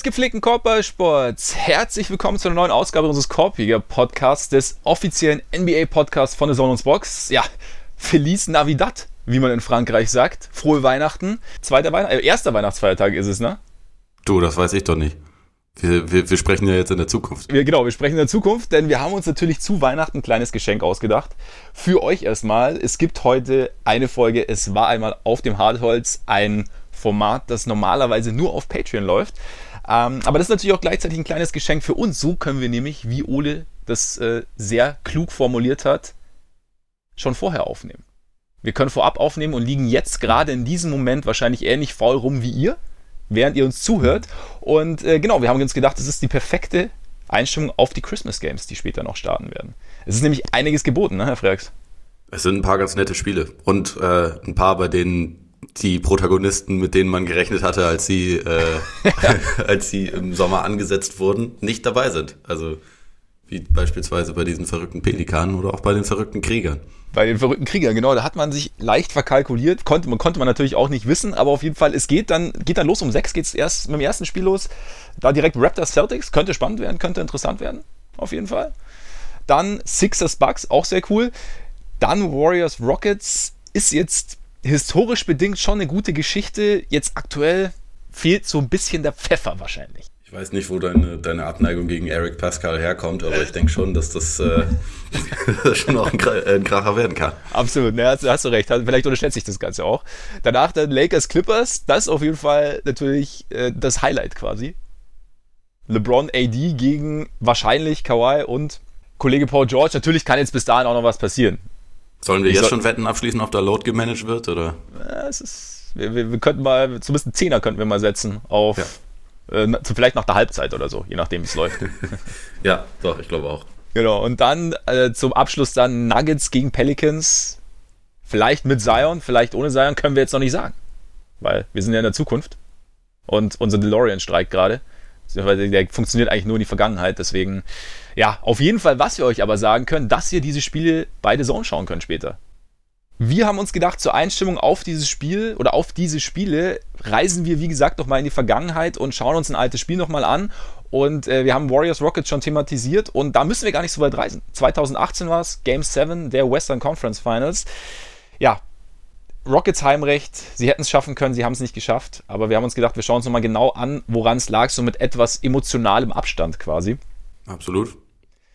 Des gepflegten Korbballsports, herzlich willkommen zu einer neuen Ausgabe unseres Korbjäger Podcasts, des offiziellen NBA Podcasts von der Zone Box. Ja, Feliz Navidad, wie man in Frankreich sagt. Frohe Weihnachten. Zweiter Weihnacht, äh, erster Weihnachtsfeiertag ist es, ne? Du, das weiß ich doch nicht. Wir, wir, wir sprechen ja jetzt in der Zukunft. Wir, genau, wir sprechen in der Zukunft, denn wir haben uns natürlich zu Weihnachten ein kleines Geschenk ausgedacht. Für euch erstmal. Es gibt heute eine Folge, es war einmal auf dem Hartholz ein Format, das normalerweise nur auf Patreon läuft. Ähm, aber das ist natürlich auch gleichzeitig ein kleines Geschenk für uns. So können wir nämlich, wie Ole das äh, sehr klug formuliert hat, schon vorher aufnehmen. Wir können vorab aufnehmen und liegen jetzt gerade in diesem Moment wahrscheinlich ähnlich faul rum wie ihr, während ihr uns zuhört. Und äh, genau, wir haben uns gedacht, das ist die perfekte Einstimmung auf die Christmas Games, die später noch starten werden. Es ist nämlich einiges geboten, ne, Herr Freaks? Es sind ein paar ganz nette Spiele und äh, ein paar, bei denen die Protagonisten, mit denen man gerechnet hatte, als sie, äh, als sie im Sommer angesetzt wurden, nicht dabei sind. Also wie beispielsweise bei diesen verrückten Pelikanen oder auch bei den verrückten Kriegern. Bei den verrückten Kriegern, genau, da hat man sich leicht verkalkuliert, konnte man, konnte man natürlich auch nicht wissen, aber auf jeden Fall, es geht dann, geht dann los, um sechs geht es erst mit dem ersten Spiel los. Da direkt Raptors Celtics, könnte spannend werden, könnte interessant werden, auf jeden Fall. Dann Sixers Bucks, auch sehr cool. Dann Warriors Rockets ist jetzt historisch bedingt schon eine gute Geschichte. Jetzt aktuell fehlt so ein bisschen der Pfeffer wahrscheinlich. Ich weiß nicht, wo deine, deine Abneigung gegen Eric Pascal herkommt, aber ich denke schon, dass das äh, schon auch ein, Kracher werden kann. Absolut, ne, hast, hast, du recht. Vielleicht unterschätze ich das Ganze auch. Danach dann Lakers Clippers, das ist auf jeden Fall natürlich äh, das Highlight quasi. LeBron AD gegen wahrscheinlich Kawhi und Kollege Paul George. Natürlich kann jetzt bis dahin auch noch was passieren. Sollen wir ich jetzt soll schon Wetten abschließen, ob da Load gemanagt wird, oder? Ja, es ist, wir, wir, wir, könnten mal, zumindest einen Zehner könnten wir mal setzen auf, ja. äh, vielleicht nach der Halbzeit oder so, je nachdem, wie es läuft. ja, doch, ich glaube auch. Genau, und dann äh, zum Abschluss dann Nuggets gegen Pelicans. Vielleicht mit Zion, vielleicht ohne Zion, können wir jetzt noch nicht sagen. Weil wir sind ja in der Zukunft. Und unser DeLorean streikt gerade. Der funktioniert eigentlich nur in die Vergangenheit, deswegen ja, auf jeden Fall, was wir euch aber sagen können, dass ihr diese Spiele beide Zone schauen könnt später. Wir haben uns gedacht, zur Einstimmung auf dieses Spiel oder auf diese Spiele reisen wir, wie gesagt, nochmal in die Vergangenheit und schauen uns ein altes Spiel nochmal an. Und äh, wir haben Warriors Rockets schon thematisiert und da müssen wir gar nicht so weit reisen. 2018 war es, Game 7 der Western Conference Finals. Ja, Rockets Heimrecht, sie hätten es schaffen können, sie haben es nicht geschafft. Aber wir haben uns gedacht, wir schauen uns nochmal genau an, woran es lag, so mit etwas emotionalem Abstand quasi. Absolut.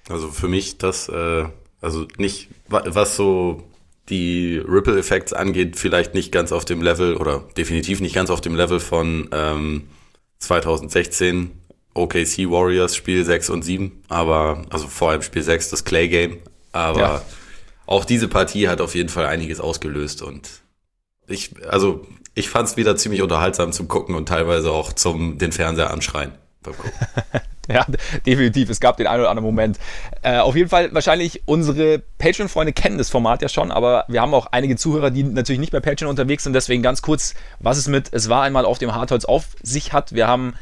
Also für mich das, äh, also nicht, was so die Ripple Effects angeht, vielleicht nicht ganz auf dem Level oder definitiv nicht ganz auf dem Level von ähm, 2016 OKC Warriors Spiel 6 und 7, aber also vor allem Spiel 6 das Clay Game, aber ja. auch diese Partie hat auf jeden Fall einiges ausgelöst und ich also ich fand es wieder ziemlich unterhaltsam zum gucken und teilweise auch zum den Fernseher anschreien beim Gucken. Ja, definitiv. Es gab den einen oder anderen Moment. Äh, auf jeden Fall, wahrscheinlich unsere Patreon-Freunde kennen das Format ja schon, aber wir haben auch einige Zuhörer, die natürlich nicht bei Patreon unterwegs sind. Deswegen ganz kurz, was es mit Es war einmal auf dem Hartholz auf sich hat. Wir haben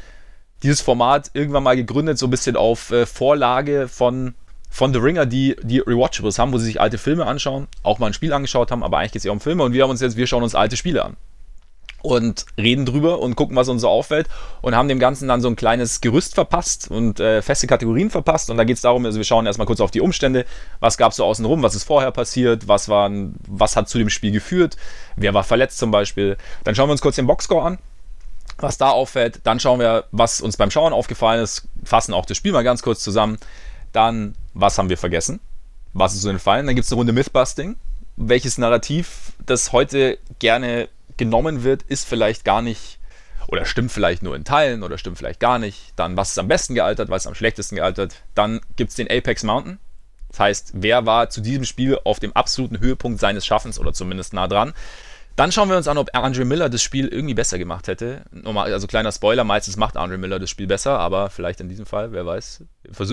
dieses Format irgendwann mal gegründet, so ein bisschen auf äh, Vorlage von, von The Ringer, die, die Rewatchables haben, wo sie sich alte Filme anschauen, auch mal ein Spiel angeschaut haben, aber eigentlich geht es ja um Filme und wir haben uns jetzt, wir schauen uns alte Spiele an und reden drüber und gucken, was uns so auffällt und haben dem Ganzen dann so ein kleines Gerüst verpasst und äh, feste Kategorien verpasst. Und da geht es darum, also wir schauen erstmal kurz auf die Umstände, was gab es so außenrum, was ist vorher passiert, was, waren, was hat zu dem Spiel geführt, wer war verletzt zum Beispiel. Dann schauen wir uns kurz den Boxscore an, was da auffällt. Dann schauen wir, was uns beim Schauen aufgefallen ist, fassen auch das Spiel mal ganz kurz zusammen. Dann, was haben wir vergessen, was ist so entfallen. Dann gibt es eine Runde Mythbusting, welches Narrativ das heute gerne genommen wird, ist vielleicht gar nicht oder stimmt vielleicht nur in Teilen oder stimmt vielleicht gar nicht. Dann, was ist am besten gealtert, was ist am schlechtesten gealtert. Dann gibt es den Apex Mountain. Das heißt, wer war zu diesem Spiel auf dem absoluten Höhepunkt seines Schaffens oder zumindest nah dran. Dann schauen wir uns an, ob Andre Miller das Spiel irgendwie besser gemacht hätte. Also kleiner Spoiler, meistens macht Andre Miller das Spiel besser, aber vielleicht in diesem Fall, wer weiß.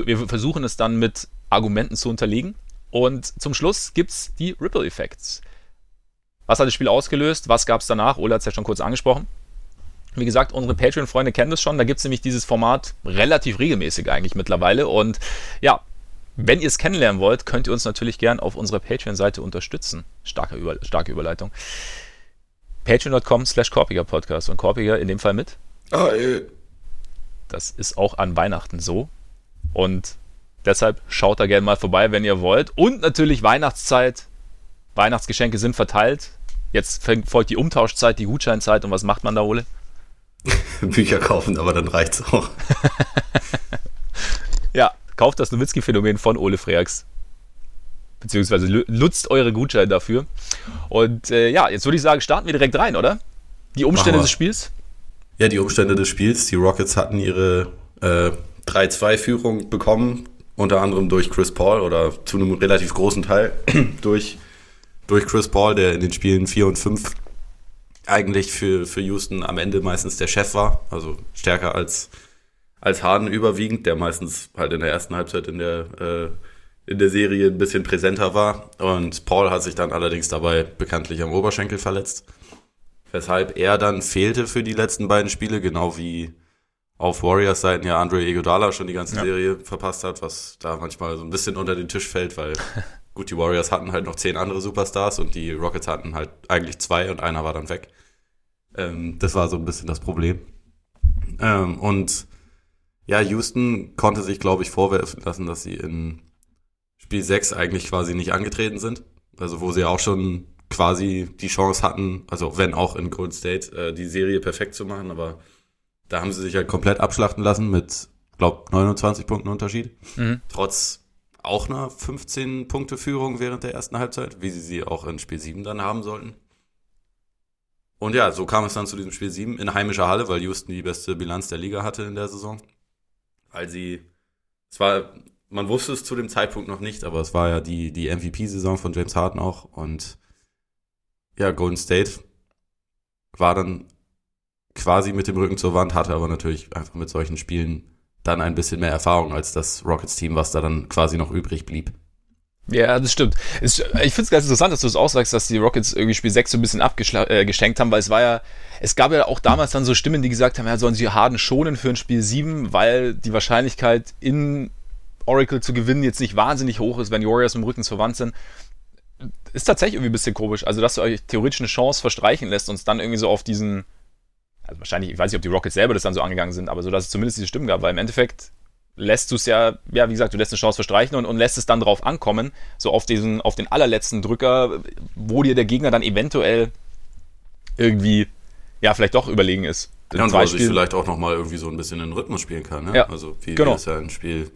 Wir versuchen es dann mit Argumenten zu unterlegen. Und zum Schluss gibt es die Ripple Effects. Was hat das Spiel ausgelöst? Was gab es danach? Ola hat es ja schon kurz angesprochen. Wie gesagt, unsere Patreon-Freunde kennen das schon. Da gibt es nämlich dieses Format relativ regelmäßig eigentlich mittlerweile. Und ja, wenn ihr es kennenlernen wollt, könnt ihr uns natürlich gern auf unserer Patreon-Seite unterstützen. Starke, Über starke Überleitung. Patreon.com slash Korpiger Podcast und Korpiger in dem Fall mit. Ah, äh, Das ist auch an Weihnachten so. Und deshalb schaut da gerne mal vorbei, wenn ihr wollt. Und natürlich Weihnachtszeit. Weihnachtsgeschenke sind verteilt. Jetzt folgt die Umtauschzeit, die Gutscheinzeit. Und was macht man da, Ole? Bücher kaufen, aber dann reicht's auch. ja, kauft das Nowitzki-Phänomen von Ole Freaks. Beziehungsweise nutzt eure Gutscheine dafür. Und äh, ja, jetzt würde ich sagen, starten wir direkt rein, oder? Die Umstände des Spiels? Ja, die Umstände des Spiels. Die Rockets hatten ihre äh, 3-2-Führung bekommen, unter anderem durch Chris Paul oder zu einem relativ großen Teil durch, durch Chris Paul, der in den Spielen 4 und 5 eigentlich für, für Houston am Ende meistens der Chef war, also stärker als, als Harden überwiegend, der meistens halt in der ersten Halbzeit in der, äh, in der Serie ein bisschen präsenter war. Und Paul hat sich dann allerdings dabei bekanntlich am Oberschenkel verletzt, weshalb er dann fehlte für die letzten beiden Spiele, genau wie auf Warriors Seiten ja Andre Iguodala schon die ganze ja. Serie verpasst hat, was da manchmal so ein bisschen unter den Tisch fällt, weil gut, die Warriors hatten halt noch zehn andere Superstars und die Rockets hatten halt eigentlich zwei und einer war dann weg. Ähm, das war so ein bisschen das Problem. Ähm, und ja, Houston konnte sich, glaube ich, vorwerfen lassen, dass sie in Spiel 6 eigentlich quasi nicht angetreten sind. Also wo sie auch schon quasi die Chance hatten, also wenn auch in Golden State, äh, die Serie perfekt zu machen, aber da haben sie sich halt komplett abschlachten lassen mit, glaube 29 Punkten Unterschied. Mhm. Trotz auch einer 15 Punkte Führung während der ersten Halbzeit, wie sie sie auch in Spiel 7 dann haben sollten. Und ja, so kam es dann zu diesem Spiel 7 in heimischer Halle, weil Houston die beste Bilanz der Liga hatte in der Saison. Weil sie, es war, man wusste es zu dem Zeitpunkt noch nicht, aber es war ja die, die MVP-Saison von James Harden auch und ja, Golden State war dann quasi mit dem Rücken zur Wand, hatte aber natürlich einfach mit solchen Spielen dann ein bisschen mehr Erfahrung als das Rockets-Team, was da dann quasi noch übrig blieb. Ja, das stimmt. ich finde es ganz interessant, dass du es auch sagst, dass die Rockets irgendwie Spiel 6 so ein bisschen abgeschenkt äh, haben, weil es war ja, es gab ja auch damals dann so Stimmen, die gesagt haben, ja, sollen sie Harden schonen für ein Spiel 7, weil die Wahrscheinlichkeit in Oracle zu gewinnen jetzt nicht wahnsinnig hoch ist, wenn die Warriors im Rücken zur Wand sind. Ist tatsächlich irgendwie ein bisschen komisch. Also, dass du euch theoretisch eine Chance verstreichen lässt und es dann irgendwie so auf diesen, also wahrscheinlich, ich weiß nicht, ob die Rockets selber das dann so angegangen sind, aber so, dass es zumindest diese Stimmen gab, weil im Endeffekt lässt du es ja, ja, wie gesagt, du lässt eine Chance verstreichen und, und lässt es dann drauf ankommen, so auf diesen, auf den allerletzten Drücker, wo dir der Gegner dann eventuell irgendwie, ja, vielleicht doch überlegen ist. Ja, und wo sich vielleicht auch nochmal irgendwie so ein bisschen in den Rhythmus spielen kann, ne? Ja, also wie, genau. es ja in Spiel,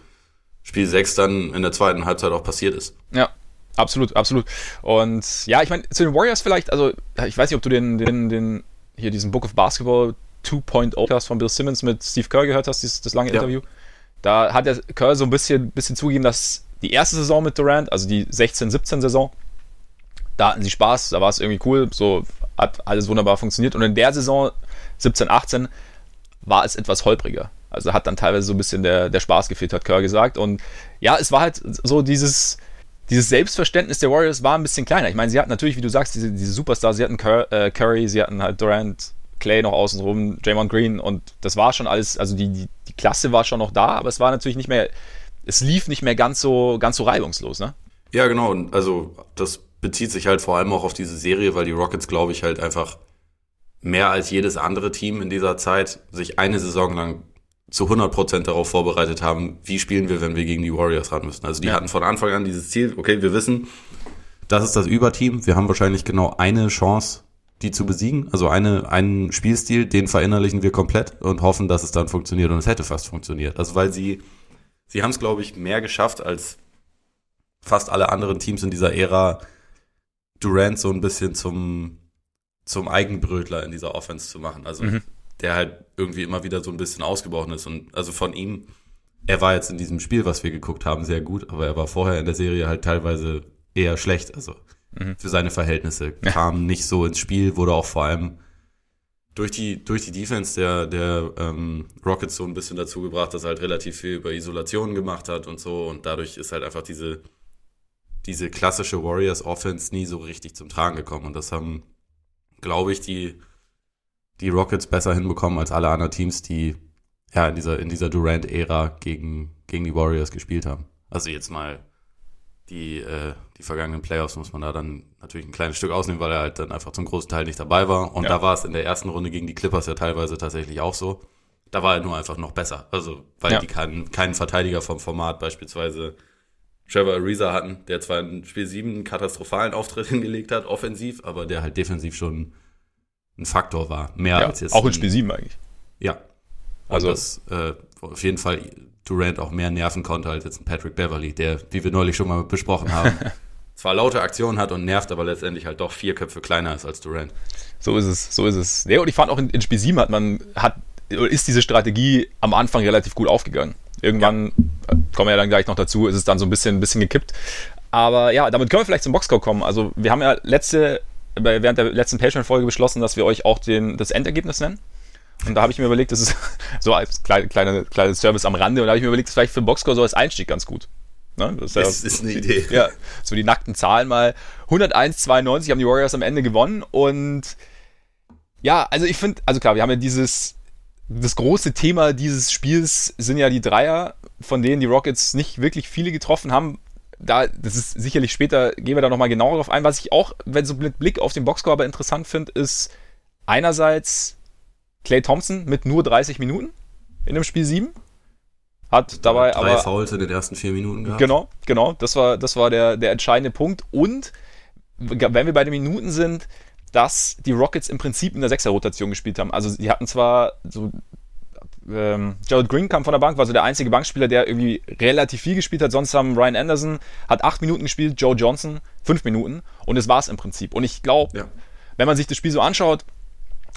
Spiel 6 dann in der zweiten Halbzeit auch passiert ist. Ja, absolut, absolut. Und ja, ich meine, zu den Warriors vielleicht, also ich weiß nicht, ob du den, den, den hier diesen Book of Basketball 2.0 von Bill Simmons mit Steve Kerr gehört hast, dieses, das lange ja. Interview. Da hat der Kerr so ein bisschen, bisschen zugegeben, dass die erste Saison mit Durant, also die 16-17 Saison, da hatten sie Spaß, da war es irgendwie cool, so hat alles wunderbar funktioniert. Und in der Saison 17-18 war es etwas holpriger. Also hat dann teilweise so ein bisschen der, der Spaß gefehlt, hat Kerr gesagt. Und ja, es war halt so dieses, dieses Selbstverständnis der Warriors war ein bisschen kleiner. Ich meine, sie hatten natürlich, wie du sagst, diese, diese Superstars, sie hatten Cur äh, Curry, sie hatten halt Durant, Clay noch außenrum, Draymond Green und das war schon alles, also die, die, die Klasse war schon noch da, aber es war natürlich nicht mehr, es lief nicht mehr ganz so, ganz so reibungslos, ne? Ja, genau. Also das bezieht sich halt vor allem auch auf diese Serie, weil die Rockets, glaube ich, halt einfach mehr als jedes andere Team in dieser Zeit sich eine Saison lang zu 100% darauf vorbereitet haben, wie spielen wir, wenn wir gegen die Warriors ran müssen. Also die ja. hatten von Anfang an dieses Ziel, okay, wir wissen, das ist das Überteam, wir haben wahrscheinlich genau eine Chance, die zu besiegen. Also eine, einen Spielstil, den verinnerlichen wir komplett und hoffen, dass es dann funktioniert. Und es hätte fast funktioniert. Also weil sie, sie haben es, glaube ich, mehr geschafft als fast alle anderen Teams in dieser Ära, Durant so ein bisschen zum, zum Eigenbrötler in dieser Offense zu machen. Also mhm. Der halt irgendwie immer wieder so ein bisschen ausgebrochen ist. Und also von ihm, er war jetzt in diesem Spiel, was wir geguckt haben, sehr gut, aber er war vorher in der Serie halt teilweise eher schlecht. Also mhm. für seine Verhältnisse. Kam nicht so ins Spiel, wurde auch vor allem durch die, durch die Defense der, der ähm, Rockets so ein bisschen dazu gebracht, dass er halt relativ viel über Isolation gemacht hat und so. Und dadurch ist halt einfach diese, diese klassische Warriors Offense nie so richtig zum Tragen gekommen. Und das haben, glaube ich, die, die Rockets besser hinbekommen als alle anderen Teams, die ja in dieser, in dieser Durant-Ära gegen, gegen die Warriors gespielt haben. Also jetzt mal die, äh, die vergangenen Playoffs muss man da dann natürlich ein kleines Stück ausnehmen, weil er halt dann einfach zum großen Teil nicht dabei war. Und ja. da war es in der ersten Runde gegen die Clippers ja teilweise tatsächlich auch so. da war er nur einfach noch besser. Also, weil ja. die keinen, keinen Verteidiger vom Format beispielsweise Trevor Ariza hatten, der zwar in Spiel 7 einen katastrophalen Auftritt hingelegt hat, offensiv, aber der halt defensiv schon ein Faktor war. Mehr ja, als jetzt. Auch in Spiel 7 eigentlich. Ja. Also, das äh, auf jeden Fall Durant auch mehr nerven konnte als jetzt ein Patrick Beverly, der, wie wir neulich schon mal besprochen haben, zwar laute Aktionen hat und nervt, aber letztendlich halt doch vier Köpfe kleiner ist als Durant. So ist es, so ist es. Ja, und ich fand auch in, in Spiel 7 hat man, hat, ist diese Strategie am Anfang relativ gut aufgegangen. Irgendwann, ja. Äh, kommen wir ja dann gleich noch dazu, ist es dann so ein bisschen, ein bisschen gekippt. Aber ja, damit können wir vielleicht zum Boxscore kommen. Also wir haben ja letzte, während der letzten Patreon-Folge beschlossen, dass wir euch auch den, das Endergebnis nennen. Und da habe ich mir überlegt, das ist so als kleine, kleine, kleines Service am Rande, und da habe ich mir überlegt, das ist vielleicht für Boxscore so als Einstieg ganz gut. Ne? Das, ist, ja, das ist eine Idee. Ja, so die nackten Zahlen mal. 101-92 haben die Warriors am Ende gewonnen und ja, also ich finde, also klar, wir haben ja dieses, das große Thema dieses Spiels sind ja die Dreier, von denen die Rockets nicht wirklich viele getroffen haben. Da, das ist sicherlich später, gehen wir da nochmal genauer drauf ein. Was ich auch, wenn so mit Blick auf den Boxscore aber interessant finde, ist einerseits Clay Thompson mit nur 30 Minuten in dem Spiel 7. Hat dabei drei aber. Drei Fouls in den ersten vier Minuten gehabt. Genau, genau. Das war, das war der, der entscheidende Punkt. Und wenn wir bei den Minuten sind, dass die Rockets im Prinzip in der Sechser-Rotation gespielt haben. Also sie hatten zwar so ähm, Gerald Green kam von der Bank, war so der einzige Bankspieler, der irgendwie relativ viel gespielt hat. Sonst haben Ryan Anderson hat acht Minuten gespielt, Joe Johnson fünf Minuten und das war es im Prinzip. Und ich glaube, ja. wenn man sich das Spiel so anschaut,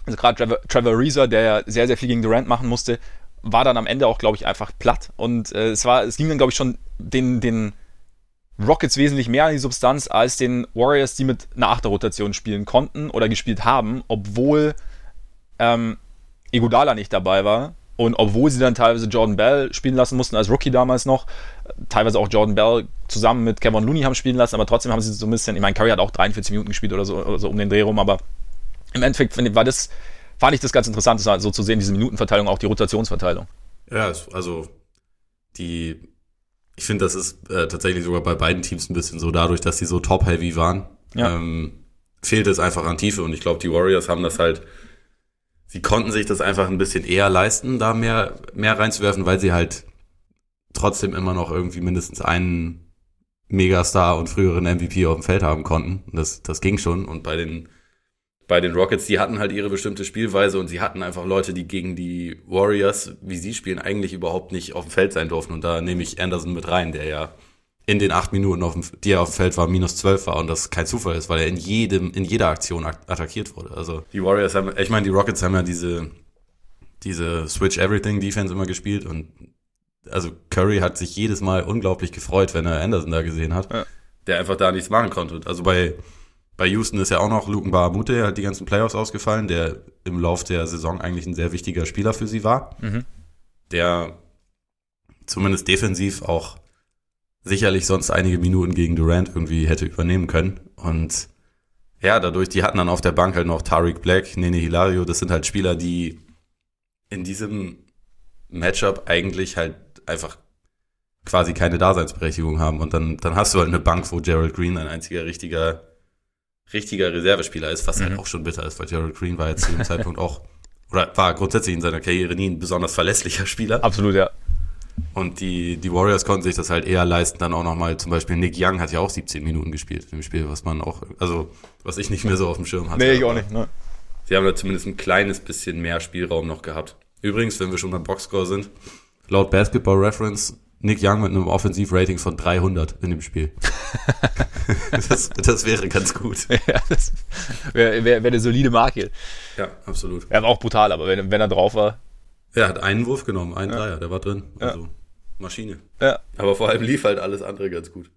also gerade Trevor, Trevor Reeser, der ja sehr, sehr viel gegen Durant machen musste, war dann am Ende auch, glaube ich, einfach platt. Und äh, es war, es ging dann, glaube ich, schon den, den Rockets wesentlich mehr an die Substanz als den Warriors, die mit einer Achterrotation spielen konnten oder gespielt haben, obwohl ähm, Iguodala nicht dabei war und obwohl sie dann teilweise Jordan Bell spielen lassen mussten, als Rookie damals noch, teilweise auch Jordan Bell zusammen mit Kevin Looney haben spielen lassen, aber trotzdem haben sie so ein bisschen, ich meine, Curry hat auch 43 Minuten gespielt oder so, oder so um den Dreh rum, aber im Endeffekt war das, fand ich das ganz interessant, so zu sehen, diese Minutenverteilung, auch die Rotationsverteilung. Ja, also die, ich finde, das ist äh, tatsächlich sogar bei beiden Teams ein bisschen so, dadurch, dass sie so top-heavy waren, ja. ähm, fehlt es einfach an Tiefe und ich glaube, die Warriors haben das halt, sie konnten sich das einfach ein bisschen eher leisten, da mehr, mehr reinzuwerfen, weil sie halt trotzdem immer noch irgendwie mindestens einen Megastar und früheren MVP auf dem Feld haben konnten. Das, das ging schon und bei den bei den Rockets, die hatten halt ihre bestimmte Spielweise und sie hatten einfach Leute, die gegen die Warriors, wie sie spielen, eigentlich überhaupt nicht auf dem Feld sein durften. Und da nehme ich Anderson mit rein, der ja in den acht Minuten, auf dem, die er auf dem Feld war, minus zwölf war und das kein Zufall ist, weil er in jedem, in jeder Aktion attackiert wurde. Also die Warriors haben, ich meine, die Rockets haben ja diese, diese Switch Everything Defense immer gespielt und also Curry hat sich jedes Mal unglaublich gefreut, wenn er Anderson da gesehen hat, ja. der einfach da nichts machen konnte. Also bei bei Houston ist ja auch noch Luken Baramute, der hat die ganzen Playoffs ausgefallen, der im Lauf der Saison eigentlich ein sehr wichtiger Spieler für sie war. Mhm. Der zumindest defensiv auch sicherlich sonst einige Minuten gegen Durant irgendwie hätte übernehmen können. Und ja, dadurch, die hatten dann auf der Bank halt noch Tariq Black, Nene Hilario, das sind halt Spieler, die in diesem Matchup eigentlich halt einfach quasi keine Daseinsberechtigung haben. Und dann, dann hast du halt eine Bank, wo Gerald Green ein einziger richtiger richtiger Reservespieler ist, was halt mhm. halt auch schon bitter ist, weil Gerald Green war jetzt zu dem Zeitpunkt auch, oder war grundsätzlich in seiner Karriere nie ein besonders verlässlicher Spieler. Absolut, ja. Und die, die Warriors konnten sich das halt eher leisten, dann auch nochmal, zum Beispiel Nick Young hat ja auch 17 Minuten gespielt im Spiel, was man auch, also, was ich nicht mehr so auf dem Schirm hatte. Nee, ich auch nicht, ne. Sie haben da zumindest ein kleines bisschen mehr Spielraum noch gehabt. Übrigens, wenn wir schon beim Boxscore sind, laut Basketball Reference Nick Young mit einem Offensivrating von 300 in dem Spiel. das, das, wäre ganz gut. Ja, das wäre wär, wär eine solide Marke. Ja, absolut. Er war auch brutal, aber wenn, wenn er drauf war. Er hat einen Wurf genommen, einen ja. Dreier, der war drin. Also ja. Maschine. Ja. Aber vor allem lief halt alles andere ganz gut.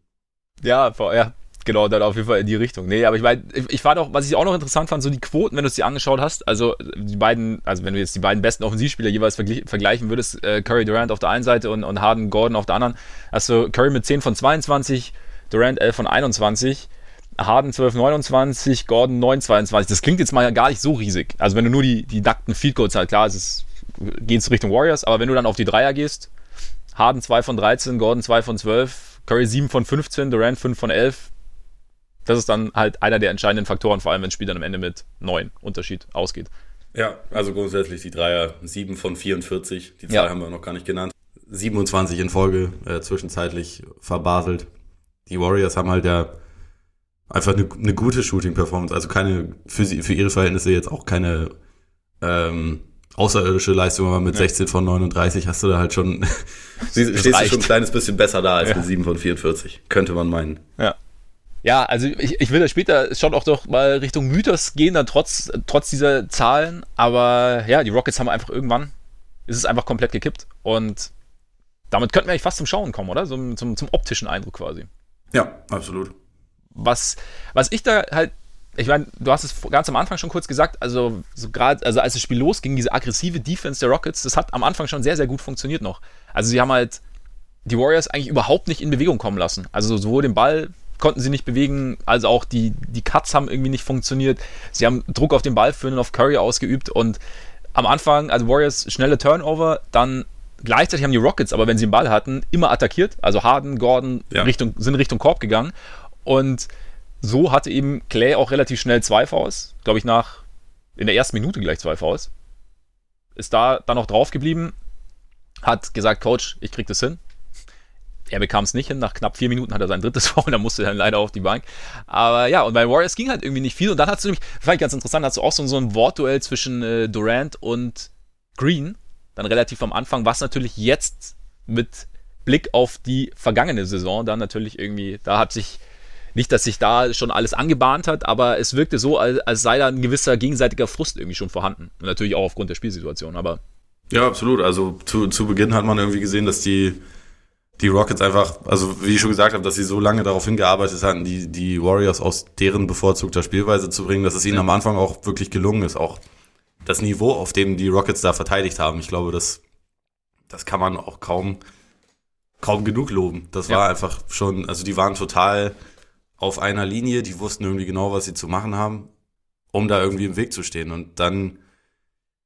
Ja, vor, ja, Genau, dann auf jeden Fall in die Richtung. Nee, aber ich meine, ich, ich war doch, was ich auch noch interessant fand, so die Quoten, wenn du es dir angeschaut hast, also die beiden, also wenn du jetzt die beiden besten Offensivspieler jeweils vergleichen würdest, äh, Curry Durant auf der einen Seite und, und Harden Gordon auf der anderen, hast du Curry mit 10 von 22, Durant 11 von 21, Harden 12, 29, Gordon 9, 22. Das klingt jetzt mal ja gar nicht so riesig. Also wenn du nur die, die nackten Field Goals halt, klar, es geht es Richtung Warriors, aber wenn du dann auf die Dreier gehst, Harden 2 von 13, Gordon 2 von 12, Curry 7 von 15, Durant 5 von 11, das ist dann halt einer der entscheidenden Faktoren, vor allem wenn das Spiel dann am Ende mit neun Unterschied ausgeht. Ja, also grundsätzlich die Dreier 7 von 44. Die Zahl Ja. haben wir noch gar nicht genannt. 27 in Folge, äh, zwischenzeitlich verbaselt. Die Warriors haben halt ja einfach eine, eine gute Shooting-Performance. Also keine, für, sie, für ihre Verhältnisse jetzt auch keine ähm, außerirdische Leistung, aber mit 16 von 39 hast du da halt schon, sie, stehst du reicht. schon ein kleines bisschen besser da als Ja. mit 7 von 44. Könnte man meinen. Ja. Ja, also ich, ich will da später schon auch doch mal Richtung Mythos gehen, dann trotz, trotz dieser Zahlen. Aber ja, die Rockets haben einfach irgendwann, ist es einfach komplett gekippt. Und damit könnten wir eigentlich fast zum Schauen kommen, oder? Zum, zum, zum optischen Eindruck quasi. Ja, absolut. Was, was ich da halt, ich meine, du hast es ganz am Anfang schon kurz gesagt, also so gerade, also als das Spiel losging, diese aggressive Defense der Rockets, das hat am Anfang schon sehr, sehr gut funktioniert noch. Also sie haben halt die Warriors eigentlich überhaupt nicht in Bewegung kommen lassen. Also sowohl den Ball konnten sie nicht bewegen, als auch die, die Cuts haben irgendwie nicht funktioniert. Sie haben Druck auf den Ball für einen auf Curry ausgeübt und am Anfang, also Warriors schnelle Turnover, dann gleichzeitig haben die Rockets, aber wenn sie den Ball hatten, immer attackiert. Also Harden, Gordon Ja. Richtung, sind Richtung Korb gegangen. Und so hatte eben Clay auch relativ schnell zwei Fouls. Glaube ich, nach in der ersten Minute gleich zwei Fouls. Ist da dann noch drauf geblieben, hat gesagt, Coach, ich krieg das hin. Er bekam es nicht hin. Nach knapp vier Minuten hat er sein drittes Foul, dann musste er dann leider auf die Bank. Aber ja, und bei Warriors ging halt irgendwie nicht viel. Und dann hast du nämlich, fand ich ganz interessant, hast du auch so, so ein Wortduell zwischen äh, Durant und Green, dann relativ am Anfang, was natürlich jetzt mit Blick auf die vergangene Saison dann natürlich irgendwie, da hat sich nicht, dass sich da schon alles angebahnt hat, aber es wirkte so, als, als sei da ein gewisser gegenseitiger Frust irgendwie schon vorhanden. Und natürlich auch aufgrund der Spielsituation, aber Ja, absolut. Also zu, zu Beginn hat man irgendwie gesehen, dass die, die Rockets einfach, also wie ich schon gesagt habe, dass sie so lange darauf hingearbeitet hatten, die, die Warriors aus deren bevorzugter Spielweise zu bringen, dass es ihnen am Anfang auch wirklich gelungen ist. Auch das Niveau, auf dem die Rockets da verteidigt haben, ich glaube, das, das kann man auch kaum, kaum genug loben. Das Ja. war einfach schon, also die waren total auf einer Linie, die wussten irgendwie genau, was sie zu machen haben, um da irgendwie im Weg zu stehen. Und dann,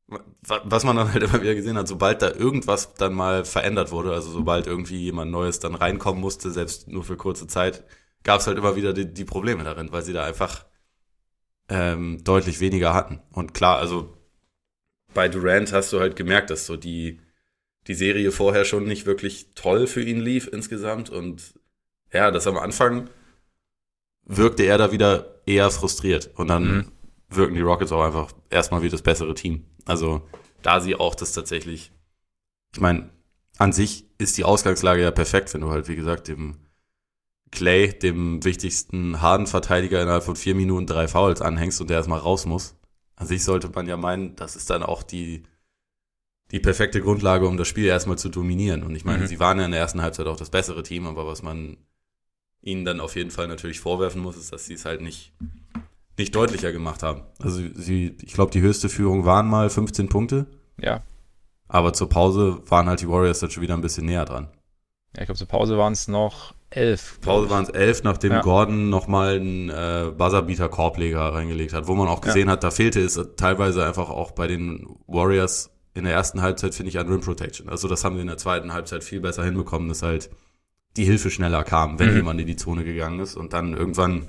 wa- was man dann halt immer wieder gesehen hat, sobald da irgendwas dann mal verändert wurde, also sobald irgendwie jemand Neues dann reinkommen musste, selbst nur für kurze Zeit, gab es halt immer wieder die, die Probleme darin, weil sie da einfach ähm, deutlich weniger hatten. Und klar, also bei Durant hast du halt gemerkt, dass so die, die Serie vorher schon nicht wirklich toll für ihn lief insgesamt. Und ja, das am Anfang wirkte er da wieder eher frustriert. Und dann Mhm. wirken die Rockets auch einfach erstmal wie das bessere Team. Also da sie auch das tatsächlich, ich meine, an sich ist die Ausgangslage ja perfekt, wenn du halt, wie gesagt, dem Clay, dem wichtigsten Harden-Verteidiger innerhalb von vier Minuten drei Fouls anhängst und der erstmal raus muss. An sich sollte man ja meinen, das ist dann auch die, die perfekte Grundlage, um das Spiel erstmal zu dominieren. Und ich meine, Mhm. sie waren ja in der ersten Halbzeit auch das bessere Team, aber was man ihnen dann auf jeden Fall natürlich vorwerfen muss, ist, dass sie es halt nicht, nicht deutlicher gemacht haben. Also sie, ich glaube, die höchste Führung waren mal 15 Punkte, ja. aber zur Pause waren halt die Warriors dann schon wieder ein bisschen näher dran. Ja, ich glaube, zur Pause waren es noch elf. Pause waren es elf, nachdem Ja. Gordon nochmal einen äh, Buzzerbeater-Korbleger reingelegt hat, wo man auch gesehen hat, da fehlte es teilweise einfach auch bei den Warriors in der ersten Halbzeit, finde ich, an Rim Protection. Also das haben sie in der zweiten Halbzeit viel besser hinbekommen, dass halt die Hilfe schneller kam, wenn Mhm. jemand in die Zone gegangen ist. Und dann irgendwann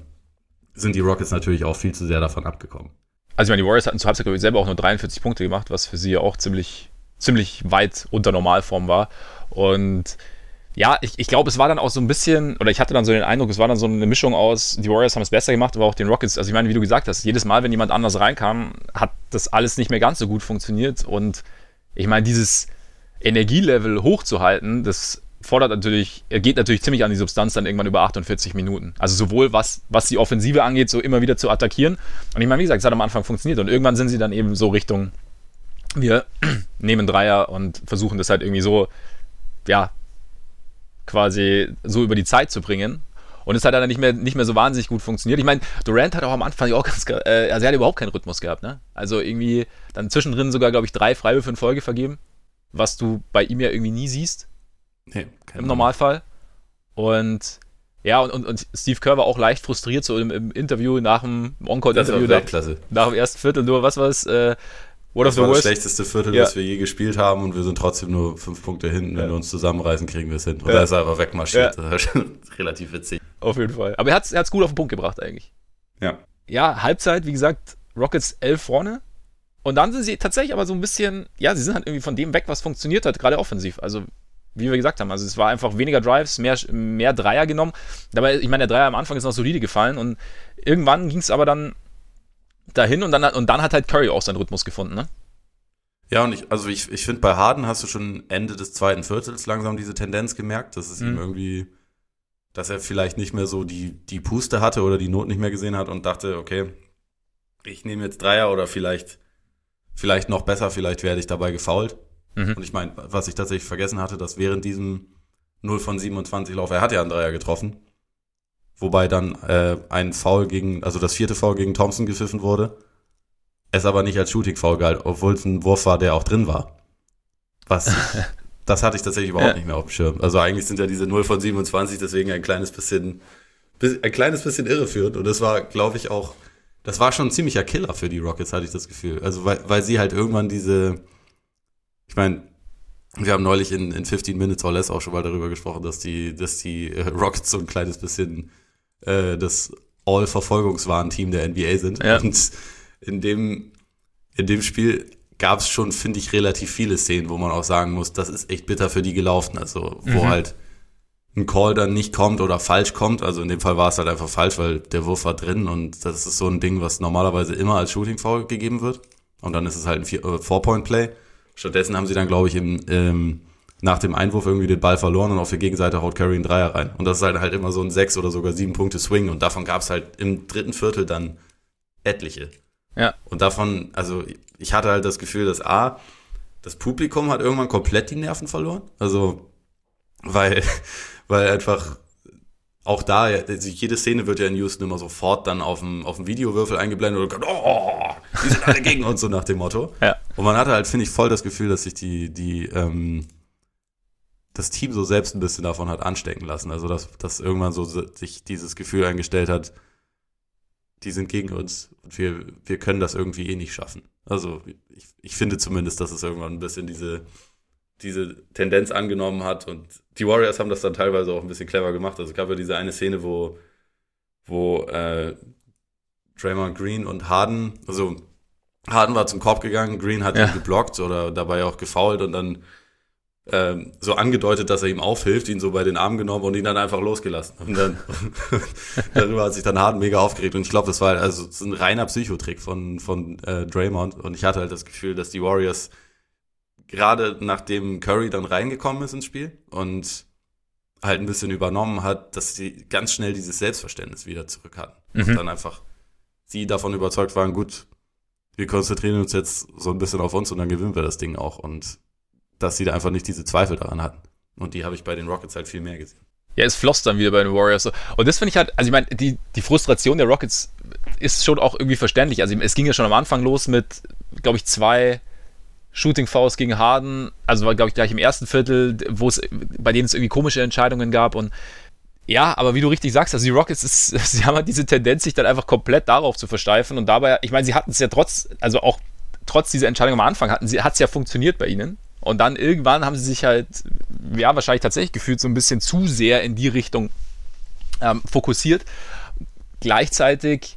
sind die Rockets natürlich auch viel zu sehr davon abgekommen. Also ich meine, die Warriors hatten zur Halbzeit glaube ich, selber auch nur 43 Punkte gemacht, was für sie ja auch ziemlich, ziemlich weit unter Normalform war. Und ja, ich, ich glaube, es war dann auch so ein bisschen, oder ich hatte dann so den Eindruck, es war dann so eine Mischung aus, die Warriors haben es besser gemacht, aber auch den Rockets. Also ich meine, wie du gesagt hast, jedes Mal, wenn jemand anders reinkam, hat das alles nicht mehr ganz so gut funktioniert. Und ich meine, dieses Energielevel hochzuhalten, das fordert natürlich, geht natürlich ziemlich an die Substanz dann irgendwann über 48 Minuten. Also sowohl was, was die Offensive angeht, so immer wieder zu attackieren. Und ich meine, wie gesagt, es hat am Anfang funktioniert und irgendwann sind sie dann eben so Richtung, wir nehmen Dreier und versuchen das halt irgendwie so, ja, quasi so über die Zeit zu bringen. Und es hat dann nicht mehr, nicht mehr so wahnsinnig gut funktioniert. Ich meine, Durant hat auch am Anfang auch ganz, äh, also er hat überhaupt keinen Rhythmus gehabt, ne? Also irgendwie dann zwischendrin sogar, glaube ich, drei Freiwürfe in Folge vergeben, was du bei ihm ja irgendwie nie siehst Nee, im Normalfall. Und ja, und, und, und Steve Kerr war auch leicht frustriert, so im, im Interview nach dem Encore-Interview nach, nach dem ersten Viertel, nur was war es? Äh, what of Das war das schlechteste Viertel, Ja. das wir je gespielt haben und wir sind trotzdem nur fünf Punkte hinten. Wenn Ja. wir uns zusammenreißen, kriegen wir es hin. Und Ja. ist er einfach wegmarschiert. Ja. Relativ witzig. Auf jeden Fall. Aber er hat es er hat's gut auf den Punkt gebracht eigentlich. Ja. Ja, Halbzeit, wie gesagt, Rockets 11 vorne. Und dann sind sie tatsächlich aber so ein bisschen, ja, sie sind halt irgendwie von dem weg, was funktioniert hat, gerade offensiv. Also, wie wir gesagt haben, also es war einfach weniger Drives, mehr, mehr Dreier genommen. Dabei, ich meine, der Dreier am Anfang ist noch solide gefallen und irgendwann ging es aber dann dahin und dann, und dann hat halt Curry auch seinen Rhythmus gefunden, ne? Ja, und ich, also ich, ich finde, bei Harden hast du schon Ende des zweiten Viertels langsam diese Tendenz gemerkt, dass es mhm. ihm irgendwie, dass er vielleicht nicht mehr so die, die Puste hatte oder die Not nicht mehr gesehen hat und dachte, okay, ich nehme jetzt Dreier oder vielleicht vielleicht noch besser, vielleicht werde ich dabei gefault. Mhm. Und ich meine, was ich tatsächlich vergessen hatte, dass während diesem 0 von 27 Lauf, er hat ja einen Dreier getroffen, wobei dann äh, ein Foul gegen, also das vierte Foul gegen Thompson gepfiffen wurde, es aber nicht als Shooting-Foul galt, obwohl es ein Wurf war, der auch drin war. Was, das hatte ich tatsächlich überhaupt ja. nicht mehr auf dem Schirm. Also eigentlich sind ja diese 0 von 27 deswegen ein kleines bisschen, ein kleines bisschen irreführend und das war, glaube ich, auch das war schon ein ziemlicher Killer für die Rockets, hatte ich das Gefühl. Also weil, weil sie halt irgendwann diese, ich meine, wir haben neulich in, in 15 Minutes or Less auch schon mal darüber gesprochen, dass die, dass die äh, Rockets so ein kleines bisschen äh, das All-Verfolgungswahn-Team der NBA sind. Ja. Und in dem, in dem Spiel gab es schon, finde ich, relativ viele Szenen, wo man auch sagen muss, das ist echt bitter für die gelaufen. Also, wo mhm. halt ein Call dann nicht kommt oder falsch kommt. Also in dem Fall war es halt einfach falsch, weil der Wurf war drin und das ist so ein Ding, was normalerweise immer als Shooting Foul gegeben wird. Und dann ist es halt ein äh, Four-Point-Play. Stattdessen haben sie dann, glaube ich, im, ähm, nach dem Einwurf irgendwie den Ball verloren und auf der Gegenseite haut Curry einen Dreier rein. Und das ist halt halt immer so ein sechs oder sogar sieben Punkte Swing und davon gab es halt im dritten Viertel dann etliche. Ja. Und davon, also ich hatte halt das Gefühl, dass A, das Publikum hat irgendwann komplett die Nerven verloren. Also, weil weil einfach auch da, also jede Szene wird ja in Houston immer sofort dann auf dem, auf dem Videowürfel eingeblendet und oh, die sind alle gegen uns, so nach dem Motto. Ja. Und man hatte halt, finde ich, voll das Gefühl, dass sich die, die, ähm, das Team so selbst ein bisschen davon hat anstecken lassen. Also, dass, dass irgendwann so sich dieses Gefühl eingestellt hat, die sind gegen uns und wir, wir können das irgendwie eh nicht schaffen. Also, ich, ich finde zumindest, dass es irgendwann ein bisschen diese, diese Tendenz angenommen hat und die Warriors haben das dann teilweise auch ein bisschen clever gemacht. Also es gab ja diese eine Szene, wo, wo äh, Draymond Green und Harden, also Harden war zum Korb gegangen, Green hat ja. ihn geblockt oder dabei auch gefoult und dann ähm, so angedeutet, dass er ihm aufhilft, ihn so bei den Armen genommen und ihn dann einfach losgelassen. Und dann darüber hat sich dann Harden mega aufgeregt. Und ich glaube, das war also das ein reiner Psychotrick von, von äh, Draymond. Und ich hatte halt das Gefühl, dass die Warriors gerade nachdem Curry dann reingekommen ist ins Spiel und halt ein bisschen übernommen hat, dass sie ganz schnell dieses Selbstverständnis wieder zurück hatten. Mhm. Und dann einfach sie davon überzeugt waren, gut, wir konzentrieren uns jetzt so ein bisschen auf uns und dann gewinnen wir das Ding auch. Und dass sie da einfach nicht diese Zweifel daran hatten. Und die habe ich bei den Rockets halt viel mehr gesehen. Ja, es floss dann wieder bei den Warriors. Und das finde ich halt, also ich meine, die, die Frustration der Rockets ist schon auch irgendwie verständlich. Also es ging ja schon am Anfang los mit, glaube ich, zwei Shooting Fouls gegen Harden, also war glaube ich gleich im ersten Viertel, wo es bei denen es irgendwie komische Entscheidungen gab und ja, aber wie du richtig sagst, also die Rockets, ist, sie haben halt diese Tendenz, sich dann einfach komplett darauf zu versteifen und dabei, ich meine, sie hatten es ja trotz, also auch trotz dieser Entscheidung am Anfang hatten sie, hat es ja funktioniert bei ihnen und dann irgendwann haben sie sich halt, ja, wahrscheinlich tatsächlich gefühlt so ein bisschen zu sehr in die Richtung ähm, fokussiert. Gleichzeitig,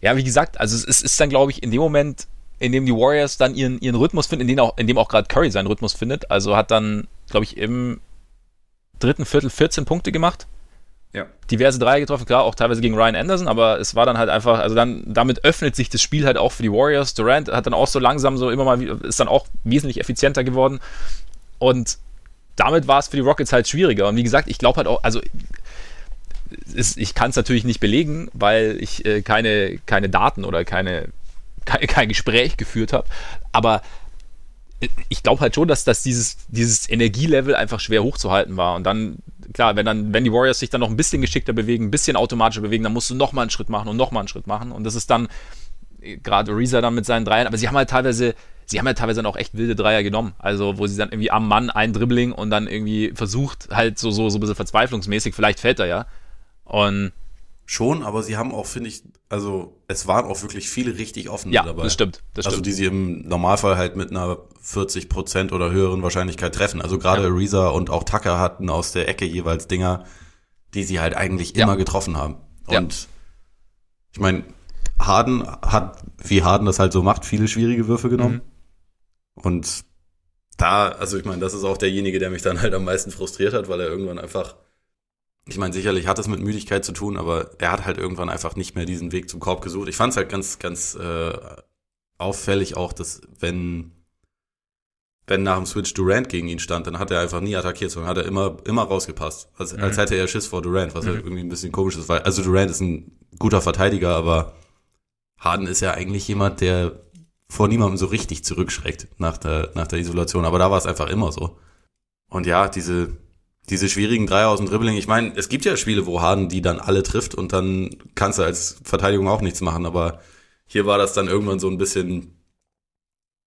ja, wie gesagt, also es ist dann, glaube ich, in dem Moment in dem die Warriors dann ihren, ihren Rhythmus finden, in dem auch, in dem auch gerade Curry seinen Rhythmus findet. Also hat dann, glaube ich, im dritten Viertel 14 Punkte gemacht. Ja. Diverse Dreier getroffen, klar, auch teilweise gegen Ryan Anderson, aber es war dann halt einfach, also dann, damit öffnet sich das Spiel halt auch für die Warriors. Durant hat dann auch so langsam so immer mal, ist dann auch wesentlich effizienter geworden. Und damit war es für die Rockets halt schwieriger. Und wie gesagt, ich glaube halt auch, also ist, ich kann es natürlich nicht belegen, weil ich äh, keine, keine Daten oder keine kein, kein Gespräch geführt habe. Aber ich glaube halt schon, dass, dass dieses, dieses Energielevel einfach schwer hochzuhalten war. Und dann, klar, wenn dann, wenn die Warriors sich dann noch ein bisschen geschickter bewegen, ein bisschen automatischer bewegen, dann musst du nochmal einen Schritt machen und nochmal einen Schritt machen. Und das ist dann, gerade Reza dann mit seinen Dreiern, aber sie haben halt teilweise, sie haben halt teilweise dann auch echt wilde Dreier genommen. Also, wo sie dann irgendwie am Mann ein Dribbling und dann irgendwie versucht, halt so, so, so ein bisschen verzweiflungsmäßig, vielleicht fällt er ja. Und Schon, aber sie haben auch, finde ich, also es waren auch wirklich viele richtig offen ja, dabei. Das stimmt, das also stimmt. die sie im Normalfall halt mit einer 40 Prozent oder höheren Wahrscheinlichkeit treffen. Also gerade ja. Reza und auch Tucker hatten aus der Ecke jeweils Dinger, die sie halt eigentlich immer ja. getroffen haben. Und ja. ich meine, Harden hat, wie Harden das halt so macht, viele schwierige Würfe genommen. Mhm. Und da, also ich meine, das ist auch derjenige, der mich dann halt am meisten frustriert hat, weil er irgendwann einfach, ich meine, sicherlich hat es mit Müdigkeit zu tun, aber er hat halt irgendwann einfach nicht mehr diesen Weg zum Korb gesucht. Ich fand es halt ganz, ganz äh, auffällig auch, dass wenn wenn nach dem Switch Durant gegen ihn stand, dann hat er einfach nie attackiert, sondern hat er immer, immer rausgepasst. Als, mhm. als hätte er Schiss vor Durant, was halt mhm. halt irgendwie ein bisschen komisch ist, weil, also Durant ist ein guter Verteidiger, aber Harden ist ja eigentlich jemand, der vor niemandem so richtig zurückschreckt nach der, nach der Isolation. Aber da war es einfach immer so. Und ja, diese, diese schwierigen Dreier aus dem Dribbling, ich meine, es gibt ja Spiele, wo Harden die dann alle trifft und dann kannst du als Verteidigung auch nichts machen, aber hier war das dann irgendwann so ein bisschen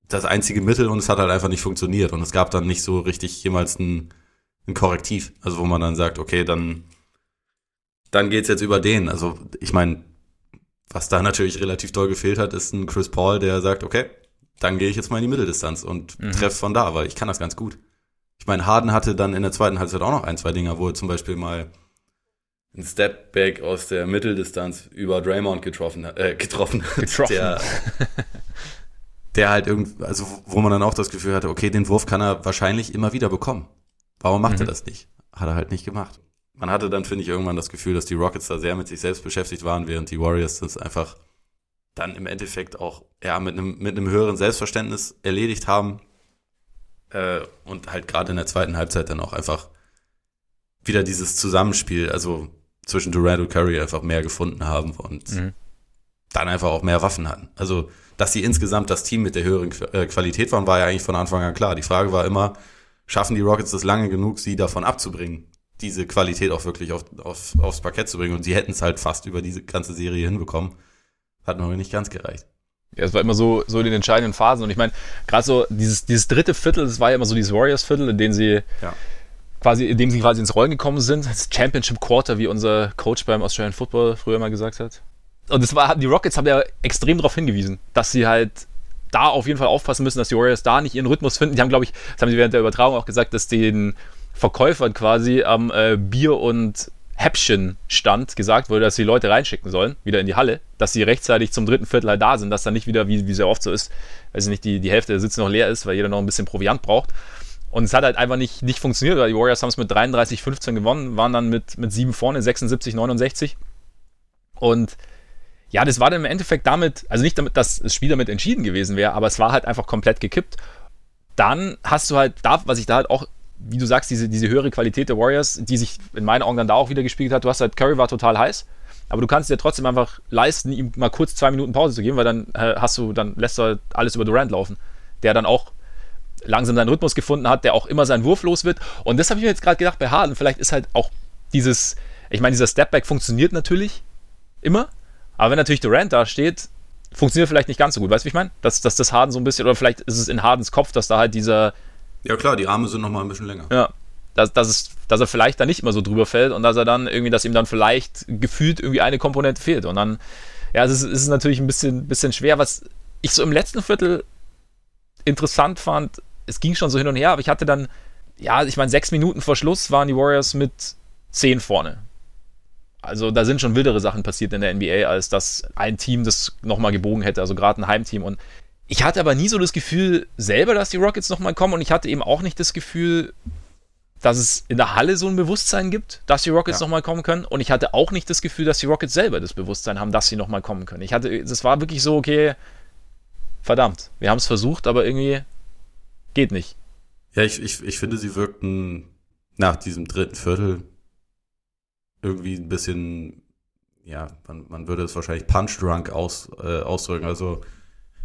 das einzige Mittel und es hat halt einfach nicht funktioniert und es gab dann nicht so richtig jemals ein, ein Korrektiv, also wo man dann sagt, okay, dann dann geht's jetzt über den. Also ich meine, was da natürlich relativ doll gefehlt hat, ist ein Chris Paul, der sagt, okay, dann gehe ich jetzt mal in die Mitteldistanz und mhm. treffe von da, weil ich kann das ganz gut. Ich meine, Harden hatte dann in der zweiten Halbzeit auch noch ein, zwei Dinger, wo er zum Beispiel mal ein Stepback aus der Mitteldistanz über Draymond getroffen, äh, getroffen, getroffen. der, der halt irgendwie, also wo man dann auch das Gefühl hatte, okay, den Wurf kann er wahrscheinlich immer wieder bekommen. Warum macht mhm. er das nicht? Hat er halt nicht gemacht man hatte dann, finde ich, irgendwann das Gefühl, dass die Rockets da sehr mit sich selbst beschäftigt waren, während die Warriors das einfach dann im Endeffekt auch ja, mit einem, mit einem höheren Selbstverständnis erledigt haben. Äh, und halt gerade in der zweiten Halbzeit dann auch einfach wieder dieses Zusammenspiel, also zwischen Durant und Curry einfach mehr gefunden haben und mhm. dann einfach auch mehr Waffen hatten. Also, dass sie insgesamt das Team mit der höheren äh, Qualität waren, war ja eigentlich von Anfang an klar. Die Frage war immer, schaffen die Rockets das lange genug, sie davon abzubringen? diese Qualität auch wirklich auf, auf, aufs Parkett zu bringen. Und sie hätten es halt fast über diese ganze Serie hinbekommen. Hat noch nicht ganz gereicht. Ja, es war immer so, so in den entscheidenden Phasen. Und ich meine, gerade so dieses, dieses dritte Viertel, das war ja immer so dieses Warriors-Viertel, in dem sie ja. quasi, in dem sie quasi ins Rollen gekommen sind. Das Championship Quarter, wie unser Coach beim Australian Football früher mal gesagt hat. Und das war, die Rockets haben ja extrem darauf hingewiesen, dass sie halt da auf jeden Fall aufpassen müssen, dass die Warriors da nicht ihren Rhythmus finden. Die haben, glaube ich, das haben sie während der Übertragung auch gesagt, dass den Verkäufern quasi am äh, Bier- und Häppchen-Stand gesagt wurde, dass die Leute reinschicken sollen, wieder in die Halle, dass sie rechtzeitig zum dritten Viertel halt da sind, dass dann nicht wieder, wie, wie sehr oft so ist, weiß ich nicht, die, die Hälfte der Sitze noch leer ist, weil jeder noch ein bisschen Proviant braucht. Und es hat halt einfach nicht, nicht funktioniert, weil die Warriors haben es mit 33-15 gewonnen, waren dann mit, mit 7 vorne, 76-69. Und ja, das war dann im Endeffekt damit, also nicht damit, dass das Spiel damit entschieden gewesen wäre, aber es war halt einfach komplett gekippt. Dann hast du halt, da, was ich da halt auch wie du sagst, diese, diese höhere Qualität der Warriors, die sich in meinen Augen dann da auch wieder gespiegelt hat. Du hast halt, Curry war total heiß, aber du kannst dir trotzdem einfach leisten, ihm mal kurz zwei Minuten Pause zu geben, weil dann äh, hast du, dann lässt du halt alles über Durant laufen, der dann auch langsam seinen Rhythmus gefunden hat, der auch immer seinen Wurf los wird. Und das habe ich mir jetzt gerade gedacht bei Harden. Vielleicht ist halt auch dieses, ich meine, dieser Stepback funktioniert natürlich immer, aber wenn natürlich Durant da steht, funktioniert vielleicht nicht ganz so gut. Weißt du, wie ich meine? Dass, dass das Harden so ein bisschen, oder vielleicht ist es in Hardens Kopf, dass da halt dieser ja klar, die Arme sind noch mal ein bisschen länger. Ja. Dass, dass, es, dass er vielleicht da nicht immer so drüber fällt und dass er dann irgendwie, dass ihm dann vielleicht gefühlt irgendwie eine Komponente fehlt. Und dann, ja, es ist, es ist natürlich ein bisschen, bisschen schwer. Was ich so im letzten Viertel interessant fand, es ging schon so hin und her, aber ich hatte dann, ja, ich meine, sechs Minuten vor Schluss waren die Warriors mit zehn vorne. Also da sind schon wildere Sachen passiert in der NBA, als dass ein Team das nochmal gebogen hätte, also gerade ein Heimteam. Und ich hatte aber nie so das Gefühl selber, dass die Rockets nochmal kommen und ich hatte eben auch nicht das Gefühl, dass es in der Halle so ein Bewusstsein gibt, dass die Rockets ja. nochmal kommen können. Und ich hatte auch nicht das Gefühl, dass die Rockets selber das Bewusstsein haben, dass sie nochmal kommen können. Ich hatte, es war wirklich so, okay, verdammt, wir haben es versucht, aber irgendwie geht nicht. Ja, ich, ich, ich finde, sie wirkten nach diesem dritten Viertel irgendwie ein bisschen, ja, man, man würde es wahrscheinlich punch-drunk aus, äh, ausdrücken. Also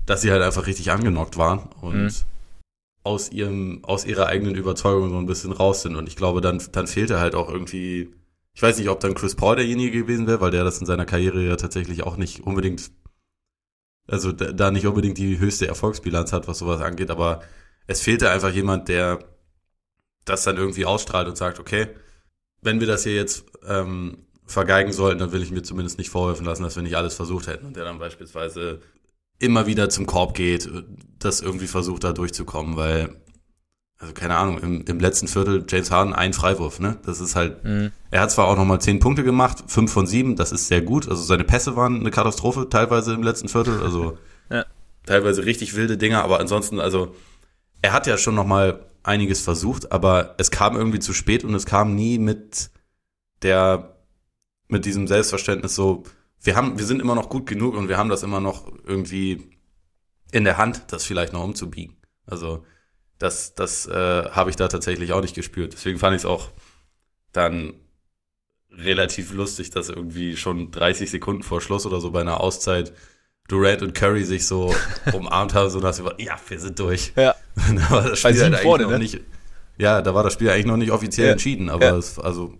dass sie halt einfach richtig angenockt waren und mhm. aus ihrem, aus ihrer eigenen Überzeugung so ein bisschen raus sind. Und ich glaube, dann, dann fehlte halt auch irgendwie, ich weiß nicht, ob dann Chris Paul derjenige gewesen wäre, weil der das in seiner Karriere ja tatsächlich auch nicht unbedingt, also da, da nicht unbedingt die höchste Erfolgsbilanz hat, was sowas angeht, aber es fehlte einfach jemand, der das dann irgendwie ausstrahlt und sagt, okay, wenn wir das hier jetzt ähm, vergeigen sollten, dann will ich mir zumindest nicht vorwerfen lassen, dass wir nicht alles versucht hätten. Und der dann beispielsweise immer wieder zum Korb geht, das irgendwie versucht da durchzukommen, weil also keine Ahnung, im, im letzten Viertel James Harden ein Freiwurf, ne? Das ist halt, mhm. er hat zwar auch nochmal zehn Punkte gemacht, fünf von sieben, das ist sehr gut. Also seine Pässe waren eine Katastrophe teilweise im letzten Viertel, also ja. teilweise richtig wilde Dinger, aber ansonsten, also er hat ja schon nochmal einiges versucht, aber es kam irgendwie zu spät und es kam nie mit der, mit diesem Selbstverständnis so, wir haben, wir sind immer noch gut genug und wir haben das immer noch irgendwie in der Hand, das vielleicht noch umzubiegen. Also das, das äh, habe ich da tatsächlich auch nicht gespürt. Deswegen fand ich es auch dann relativ lustig, dass irgendwie schon 30 Sekunden vor Schluss oder so bei einer Auszeit Durant und Curry sich so umarmt haben, so dass wir, ja, wir sind durch. Ja. da war das Spiel halt eigentlich vorne, noch ne? nicht, ja, da war das Spiel eigentlich noch nicht offiziell ja. entschieden, aber ja. es, also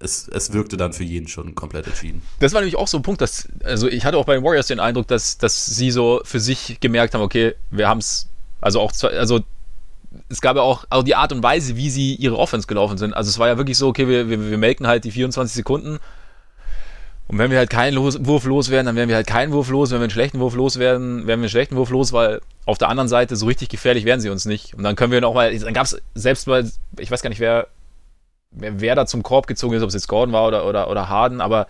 es, es wirkte dann für jeden schon komplett entschieden. Das war nämlich auch so ein Punkt, dass, also ich hatte auch bei den Warriors den Eindruck, dass, dass sie so für sich gemerkt haben, okay, wir haben es, also auch, also es gab ja auch, auch die Art und Weise, wie sie ihre Offense gelaufen sind. Also es war ja wirklich so, okay, wir, wir, wir melken halt die 24 Sekunden. Und wenn wir halt keinen los, Wurf loswerden, dann werden wir halt keinen Wurf los. Wenn wir einen schlechten Wurf loswerden, werden wir einen schlechten Wurf los, weil auf der anderen Seite so richtig gefährlich werden sie uns nicht. Und dann können wir noch mal, dann gab es selbst mal, ich weiß gar nicht, wer, wer, da zum Korb gezogen ist, ob es jetzt Gordon war oder, oder, oder Harden, aber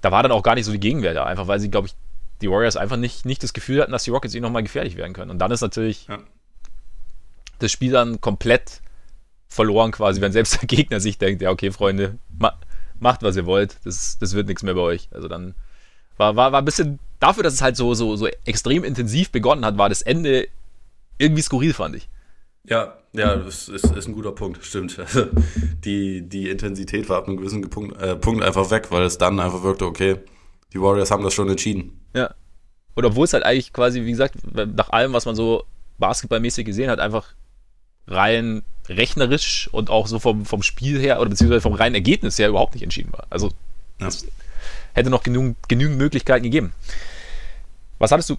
da war dann auch gar nicht so die Gegenwehr da, einfach weil sie, glaube ich, die Warriors einfach nicht, nicht das Gefühl hatten, dass die Rockets ihnen nochmal gefährlich werden können. Und dann ist natürlich, ja das Spiel dann komplett verloren quasi, wenn selbst der Gegner sich denkt, ja, okay, Freunde, ma macht, was ihr wollt, das, das wird nichts mehr bei euch. Also dann war, war, war ein bisschen, dafür, dass es halt so, so, so extrem intensiv begonnen hat, war das Ende irgendwie skurril, fand ich. Ja, ja, das ist, ist ein guter Punkt, stimmt. Also die, die Intensität war ab einem gewissen Punkt, äh, Punkt einfach weg, weil es dann einfach wirkte, okay, die Warriors haben das schon entschieden. Ja. Und obwohl es halt eigentlich quasi, wie gesagt, nach allem, was man so basketballmäßig gesehen hat, einfach rein rechnerisch und auch so vom, vom Spiel her oder beziehungsweise vom reinen Ergebnis her überhaupt nicht entschieden war. Also ja. es hätte noch genug, genügend Möglichkeiten gegeben. Was hattest du,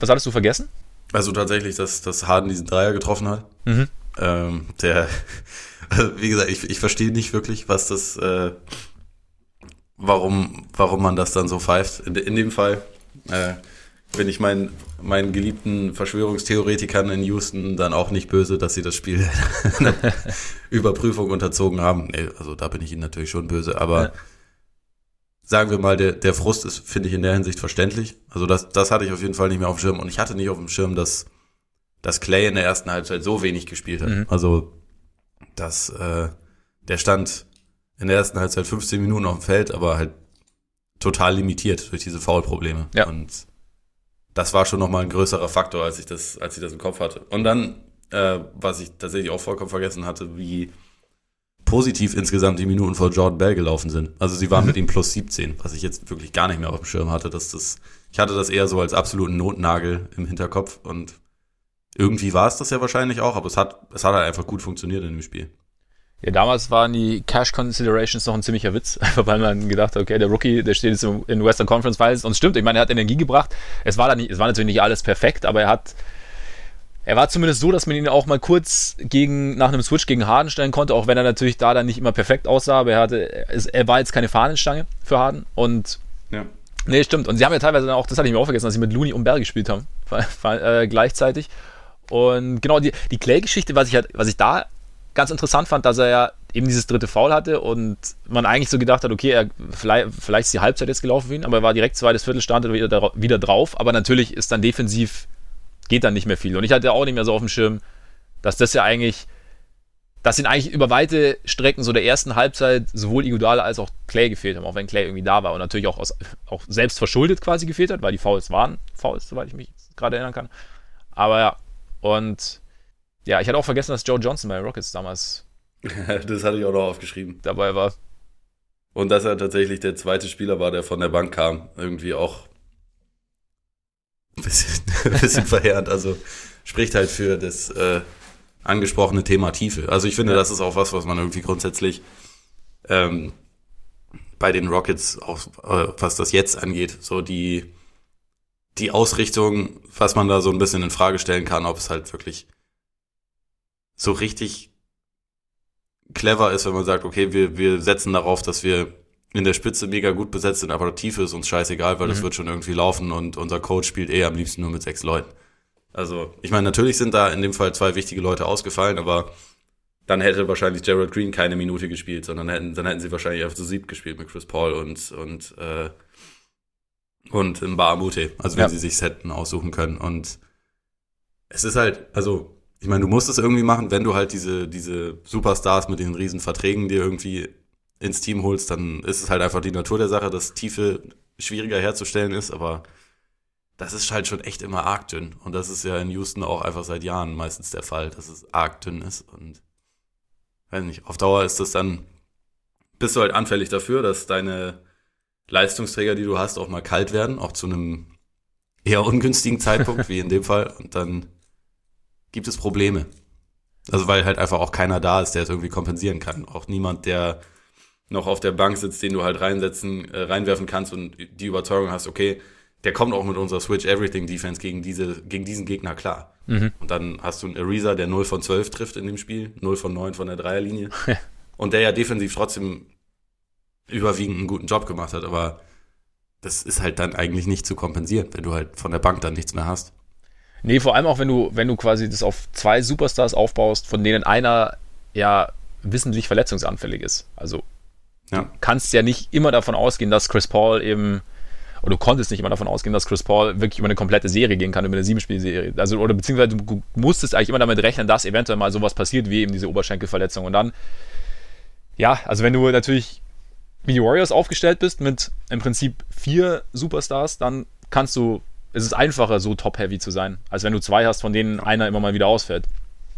was hattest du vergessen? Also tatsächlich, dass, dass Harden diesen Dreier getroffen hat. Mhm. Ähm, der, also wie gesagt, ich, ich verstehe nicht wirklich, was das, äh, warum, warum man das dann so pfeift. In, in dem Fall äh, bin ich meinen, meinen geliebten Verschwörungstheoretikern in Houston dann auch nicht böse, dass sie das Spiel Überprüfung unterzogen haben. Nee, also da bin ich ihnen natürlich schon böse, aber. Sagen wir mal, der, der Frust ist, finde ich, in der Hinsicht verständlich. Also das, das hatte ich auf jeden Fall nicht mehr auf dem Schirm und ich hatte nicht auf dem Schirm, dass, dass Clay in der ersten Halbzeit so wenig gespielt hat. Mhm. Also, dass äh, der stand in der ersten Halbzeit 15 Minuten auf dem Feld, aber halt total limitiert durch diese Foul-Probleme. Ja. Und das war schon nochmal ein größerer Faktor, als ich das, als ich das im Kopf hatte. Und dann, äh, was ich tatsächlich auch vollkommen vergessen hatte, wie positiv insgesamt die Minuten vor Jordan Bell gelaufen sind. Also sie waren mhm. mit ihm plus 17, was ich jetzt wirklich gar nicht mehr auf dem Schirm hatte, dass das, ich hatte das eher so als absoluten Notnagel im Hinterkopf und irgendwie war es das ja wahrscheinlich auch, aber es hat, es hat halt einfach gut funktioniert in dem Spiel. Ja, damals waren die Cash Considerations noch ein ziemlicher Witz, einfach weil man gedacht hat, okay, der Rookie, der steht jetzt in Western Conference Finals und stimmt, ich meine, er hat Energie gebracht. Es war, da nicht, es war natürlich nicht alles perfekt, aber er hat, er war zumindest so, dass man ihn auch mal kurz gegen, nach einem Switch gegen Harden stellen konnte, auch wenn er natürlich da dann nicht immer perfekt aussah, aber er hatte, er war jetzt keine Fahnenstange für Harden und ja. Nee, stimmt. Und sie haben ja teilweise dann auch, das hatte ich mir auch vergessen, dass sie mit Looney und Bell gespielt haben, äh, gleichzeitig. Und genau, die, die Clay-Geschichte, was ich halt, was ich da ganz interessant fand, dass er ja eben dieses dritte Foul hatte und man eigentlich so gedacht hat, okay, er, vielleicht, vielleicht ist die Halbzeit jetzt gelaufen für ihn, aber er war direkt zweites Viertel, stand wieder, wieder drauf, aber natürlich ist dann defensiv, geht dann nicht mehr viel. Und ich hatte auch nicht mehr so auf dem Schirm, dass das ja eigentlich, dass ihn eigentlich über weite Strecken so der ersten Halbzeit sowohl Iguodala als auch Clay gefehlt haben, auch wenn Clay irgendwie da war und natürlich auch, aus, auch selbst verschuldet quasi gefehlt hat, weil die Fouls waren Fouls, soweit ich mich gerade erinnern kann. Aber ja, und ja, ich hatte auch vergessen, dass Joe Johnson bei Rockets damals. das hatte ich auch noch aufgeschrieben. Dabei war. Und dass er tatsächlich der zweite Spieler war, der von der Bank kam. Irgendwie auch bisschen, bisschen verheerend. Also spricht halt für das äh, angesprochene Thema Tiefe. Also ich finde, ja. das ist auch was, was man irgendwie grundsätzlich ähm, bei den Rockets, auch äh, was das jetzt angeht, so die, die Ausrichtung, was man da so ein bisschen in Frage stellen kann, ob es halt wirklich so richtig clever ist, wenn man sagt, okay, wir, wir setzen darauf, dass wir in der Spitze mega gut besetzt sind, aber die Tiefe ist uns scheißegal, weil mhm. das wird schon irgendwie laufen und unser Coach spielt eh am liebsten nur mit sechs Leuten. Also, ich meine, natürlich sind da in dem Fall zwei wichtige Leute ausgefallen, aber dann hätte wahrscheinlich Gerald Green keine Minute gespielt, sondern hätten, dann hätten sie wahrscheinlich einfach zu sieb gespielt mit Chris Paul und, und, äh, und im Bahamute. Also, wenn ja. sie sich hätten aussuchen können. Und es ist halt, also, ich meine, du musst es irgendwie machen, wenn du halt diese, diese Superstars mit den riesen Verträgen dir irgendwie ins Team holst, dann ist es halt einfach die Natur der Sache, dass Tiefe schwieriger herzustellen ist, aber das ist halt schon echt immer arg dünn. Und das ist ja in Houston auch einfach seit Jahren meistens der Fall, dass es arg dünn ist. Und weiß nicht, auf Dauer ist das dann, bist du halt anfällig dafür, dass deine Leistungsträger, die du hast, auch mal kalt werden, auch zu einem eher ungünstigen Zeitpunkt, wie in dem Fall. Und dann gibt es Probleme. Also weil halt einfach auch keiner da ist, der es irgendwie kompensieren kann. Auch niemand, der noch auf der Bank sitzt, den du halt reinsetzen, äh, reinwerfen kannst und die Überzeugung hast, okay, der kommt auch mit unserer Switch Everything Defense gegen diese, gegen diesen Gegner klar. Mhm. Und dann hast du einen Ariza, der 0 von 12 trifft in dem Spiel, 0 von 9 von der Dreierlinie. und der ja defensiv trotzdem überwiegend einen guten Job gemacht hat, aber das ist halt dann eigentlich nicht zu kompensieren, wenn du halt von der Bank dann nichts mehr hast. Nee, vor allem auch, wenn du, wenn du quasi das auf zwei Superstars aufbaust, von denen einer ja wissentlich verletzungsanfällig ist. Also ja. du kannst ja nicht immer davon ausgehen, dass Chris Paul eben, oder du konntest nicht immer davon ausgehen, dass Chris Paul wirklich über eine komplette Serie gehen kann, über eine Siebenspielserie. Also, oder beziehungsweise du musstest eigentlich immer damit rechnen, dass eventuell mal sowas passiert, wie eben diese Oberschenkelverletzung. Und dann, ja, also wenn du natürlich wie die Warriors aufgestellt bist, mit im Prinzip vier Superstars, dann kannst du es ist einfacher, so top-heavy zu sein, als wenn du zwei hast, von denen einer immer mal wieder ausfällt.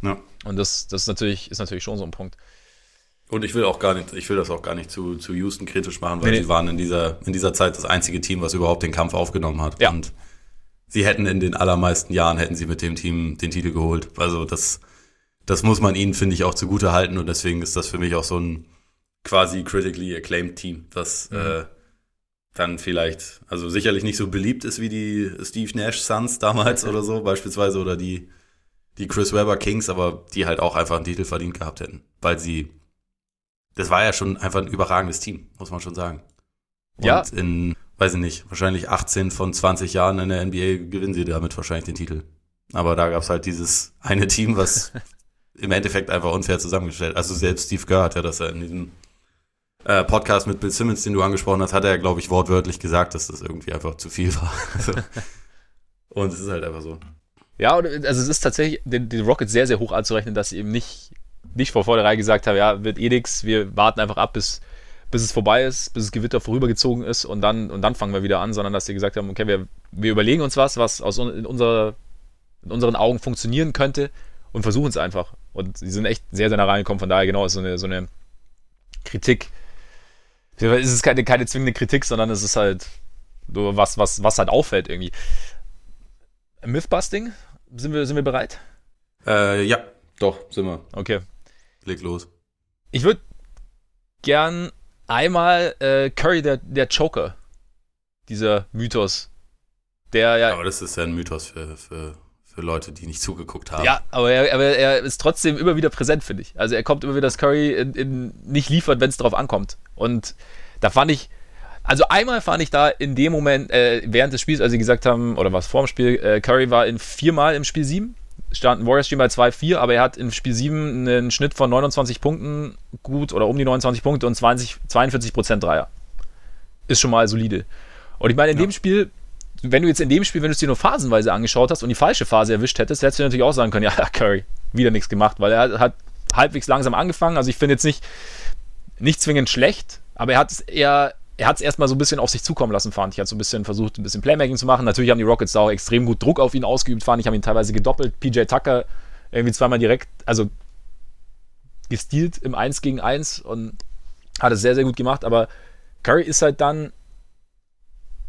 Ja. Und das, das ist, natürlich, ist natürlich schon so ein Punkt. Und ich will auch gar nicht, ich will das auch gar nicht zu, zu Houston kritisch machen, weil nee, sie waren in dieser, in dieser Zeit das einzige Team, was überhaupt den Kampf aufgenommen hat. Ja. Und sie hätten in den allermeisten Jahren hätten sie mit dem Team den Titel geholt. Also das, das muss man ihnen, finde ich, auch zugute halten. Und deswegen ist das für mich auch so ein quasi critically acclaimed Team, was mhm. äh, dann vielleicht, also sicherlich nicht so beliebt ist wie die Steve Nash Suns damals oder so beispielsweise oder die, die Chris Webber Kings, aber die halt auch einfach einen Titel verdient gehabt hätten, weil sie, das war ja schon einfach ein überragendes Team, muss man schon sagen. Und ja. in, weiß ich nicht, wahrscheinlich 18 von 20 Jahren in der NBA gewinnen sie damit wahrscheinlich den Titel. Aber da gab's halt dieses eine Team, was im Endeffekt einfach unfair zusammengestellt. Also selbst Steve Kerr hat ja das ja in diesem äh, Podcast mit Bill Simmons, den du angesprochen hast, hat er, glaube ich, wortwörtlich gesagt, dass das irgendwie einfach zu viel war. Also, und es ist halt einfach so. Ja, also es ist tatsächlich den, den Rockets sehr, sehr hoch anzurechnen, dass sie eben nicht, nicht vor vornherein gesagt haben, ja, wird eh nix, wir warten einfach ab, bis, bis es vorbei ist, bis das Gewitter vorübergezogen ist und dann, und dann fangen wir wieder an, sondern dass sie gesagt haben, okay, wir, wir überlegen uns was, was aus in, unserer, in unseren Augen funktionieren könnte und versuchen es einfach. Und sie sind echt sehr, sehr nah reingekommen, von daher genau ist so eine, so eine Kritik, es ist keine, keine zwingende Kritik, sondern es ist halt nur was, was, was halt auffällt irgendwie. Mythbusting? Sind wir, sind wir bereit? Äh, ja, doch, sind wir. Okay. Leg los. Ich würde gern einmal äh, Curry, der, der Joker. Dieser Mythos. Der ja. Aber das ist ja ein Mythos für, für für Leute, die nicht zugeguckt haben. Ja, aber er, aber er ist trotzdem immer wieder präsent, finde ich. Also er kommt immer wieder, dass Curry in, in nicht liefert, wenn es darauf ankommt. Und da fand ich, also einmal fand ich da in dem Moment, äh, während des Spiels, als sie gesagt haben, oder was vor dem Spiel, äh, Curry war in viermal im Spiel 7, stand Warriors Stream bei 2-4, aber er hat im Spiel 7 einen Schnitt von 29 Punkten, gut, oder um die 29 Punkte und 20, 42 Prozent Dreier. Ist schon mal solide. Und ich meine, in ja. dem Spiel wenn du jetzt in dem Spiel, wenn du es dir nur phasenweise angeschaut hast und die falsche Phase erwischt hättest, hättest du natürlich auch sagen können, ja, Curry, wieder nichts gemacht, weil er hat halbwegs langsam angefangen. Also ich finde jetzt nicht, nicht zwingend schlecht, aber er hat es eher, er hat es erstmal so ein bisschen auf sich zukommen lassen, fand ich. Hat so ein bisschen versucht, ein bisschen Playmaking zu machen. Natürlich haben die Rockets da auch extrem gut Druck auf ihn ausgeübt, fand ich, haben ihn teilweise gedoppelt. PJ Tucker irgendwie zweimal direkt, also gestealt im 1 gegen 1 und hat es sehr, sehr gut gemacht, aber Curry ist halt dann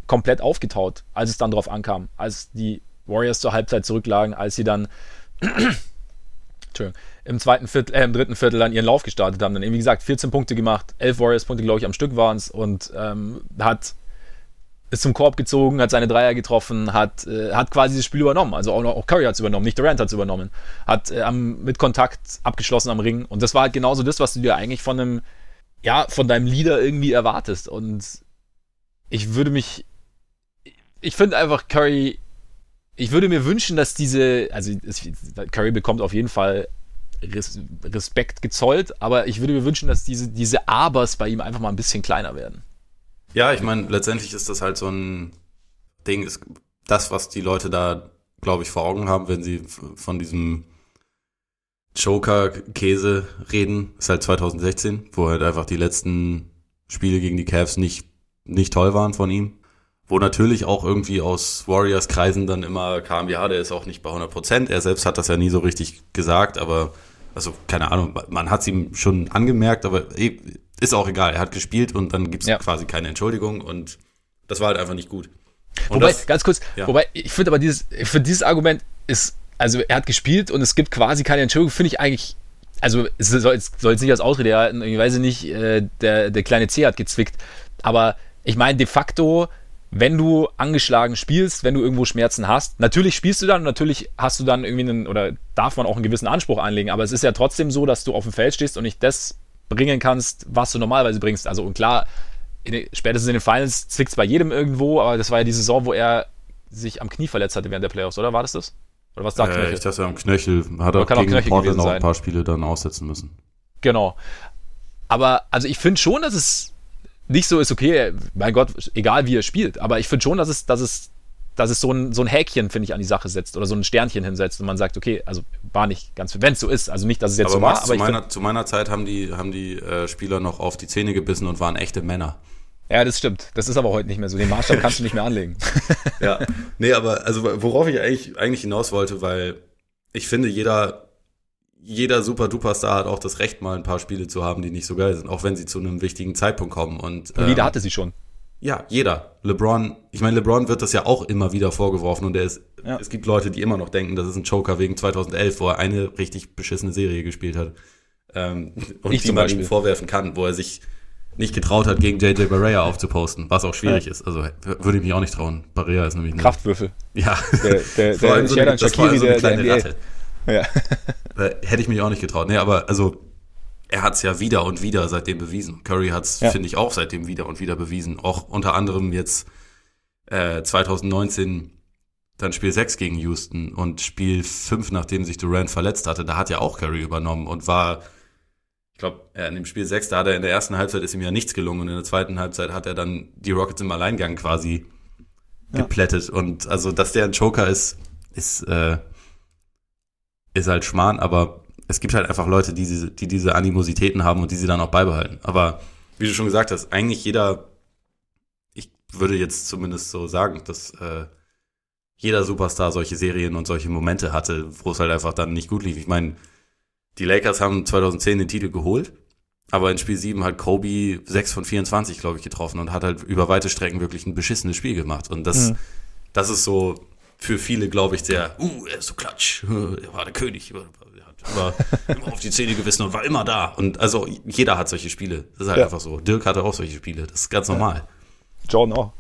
komplett aufgetaut, als es dann drauf ankam, als die Warriors zur Halbzeit zurücklagen, als sie dann im zweiten Viertel, äh, im dritten Viertel dann ihren Lauf gestartet haben. Dann eben, wie gesagt, 14 Punkte gemacht, 11 Warriors-Punkte, glaube ich, am Stück waren es und ähm, hat ist zum Korb gezogen, hat seine Dreier getroffen, hat, äh, hat quasi das Spiel übernommen. Also auch, auch Curry hat es übernommen, nicht Durant hat es übernommen. Hat äh, mit Kontakt abgeschlossen am Ring. Und das war halt genauso das, was du dir eigentlich von einem, ja, von deinem Leader irgendwie erwartest. Und ich würde mich ich finde einfach, Curry ich würde mir wünschen, dass diese, also Curry bekommt auf jeden Fall Respekt gezollt, aber ich würde mir wünschen, dass diese, diese Abers bei ihm einfach mal ein bisschen kleiner werden. Ja, ich meine, letztendlich ist das halt so ein Ding, ist das, was die Leute da, glaube ich, vor Augen haben, wenn sie von diesem Joker-Käse reden, ist halt 2016, wo halt einfach die letzten Spiele gegen die Cavs nicht, nicht toll waren von ihm. Wo natürlich auch irgendwie aus Warriors-Kreisen dann immer kam, ja, der ist auch nicht bei 100 Prozent. Er selbst hat das ja nie so richtig gesagt, aber, also, keine Ahnung, man hat es ihm schon angemerkt, aber ist auch egal. Er hat gespielt und dann gibt es ja. quasi keine Entschuldigung und das war halt einfach nicht gut. Und wobei, das, ganz kurz, ja. wobei, ich finde aber dieses, für dieses Argument ist, also er hat gespielt und es gibt quasi keine Entschuldigung, finde ich eigentlich, also es soll jetzt, soll jetzt nicht als Ausrede erhalten, ich weiß nicht, äh, der, der kleine C hat gezwickt, aber ich meine, de facto, wenn du angeschlagen spielst, wenn du irgendwo Schmerzen hast, natürlich spielst du dann und natürlich hast du dann irgendwie einen, oder darf man auch einen gewissen Anspruch anlegen, aber es ist ja trotzdem so, dass du auf dem Feld stehst und nicht das bringen kannst, was du normalerweise bringst. Also und klar, in den, spätestens in den Finals zwickt es bei jedem irgendwo, aber das war ja die Saison, wo er sich am Knie verletzt hatte während der Playoffs, oder? War das das? Oder was sagt äh, Knöchel? Ich dachte, am Knöchel hat er gegen Knöchel Portland noch ein paar Spiele dann aussetzen müssen. Genau. Aber also ich finde schon, dass es nicht so ist, okay, mein Gott, egal wie er spielt, aber ich finde schon, dass es, dass es, dass es so ein, so ein Häkchen, finde ich, an die Sache setzt oder so ein Sternchen hinsetzt und man sagt, okay, also war nicht ganz, wenn es so ist, also nicht, dass es jetzt aber so war. Aber zu meiner, find, zu meiner Zeit haben die, haben die äh, Spieler noch auf die Zähne gebissen und waren echte Männer. Ja, das stimmt. Das ist aber heute nicht mehr so. Den Maßstab kannst du nicht mehr anlegen. ja, nee, aber also worauf ich eigentlich, eigentlich hinaus wollte, weil ich finde, jeder, jeder Super-Duper-Star hat auch das Recht, mal ein paar Spiele zu haben, die nicht so geil sind, auch wenn sie zu einem wichtigen Zeitpunkt kommen. Und, ähm, jeder hatte sie schon. Ja, jeder. LeBron, ich meine, LeBron wird das ja auch immer wieder vorgeworfen und er ist, ja. es gibt Leute, die immer noch denken, das ist ein Joker wegen 2011, wo er eine richtig beschissene Serie gespielt hat. Ähm, und ich die man ihm vorwerfen kann, wo er sich nicht getraut hat, gegen JJ Barrea aufzuposten, was auch schwierig ja. ist. Also würde ich mich auch nicht trauen. Barrea ist nämlich ein Kraftwürfel. Ja. Der, der, der, der so eine, das war so eine kleine der Ratte. Ja. Hätte ich mich auch nicht getraut. Nee, aber also er hat es ja wieder und wieder seitdem bewiesen. Curry hat es, ja. finde ich, auch seitdem wieder und wieder bewiesen. Auch unter anderem jetzt äh, 2019 dann Spiel 6 gegen Houston und Spiel 5, nachdem sich Durant verletzt hatte. Da hat ja auch Curry übernommen und war ich glaube, in dem Spiel 6, da hat er in der ersten Halbzeit ist ihm ja nichts gelungen und in der zweiten Halbzeit hat er dann die Rockets im Alleingang quasi ja. geplättet. Und also, dass der ein Joker ist, ist, äh, ist halt Schmarrn, aber es gibt halt einfach Leute, die diese, die diese Animositäten haben und die sie dann auch beibehalten. Aber wie du schon gesagt hast, eigentlich jeder, ich würde jetzt zumindest so sagen, dass äh, jeder Superstar solche Serien und solche Momente hatte, wo es halt einfach dann nicht gut lief. Ich meine, die Lakers haben 2010 den Titel geholt, aber in Spiel 7 hat Kobe 6 von 24, glaube ich, getroffen und hat halt über weite Strecken wirklich ein beschissenes Spiel gemacht. Und das, mhm. das ist so für viele, glaube ich, der, uh, er ist so klatsch, er war der König, er hat immer, immer auf die Zähne gewissen und war immer da. Und also jeder hat solche Spiele. Das ist halt ja. einfach so. Dirk hatte auch solche Spiele. Das ist ganz normal. Jordan auch.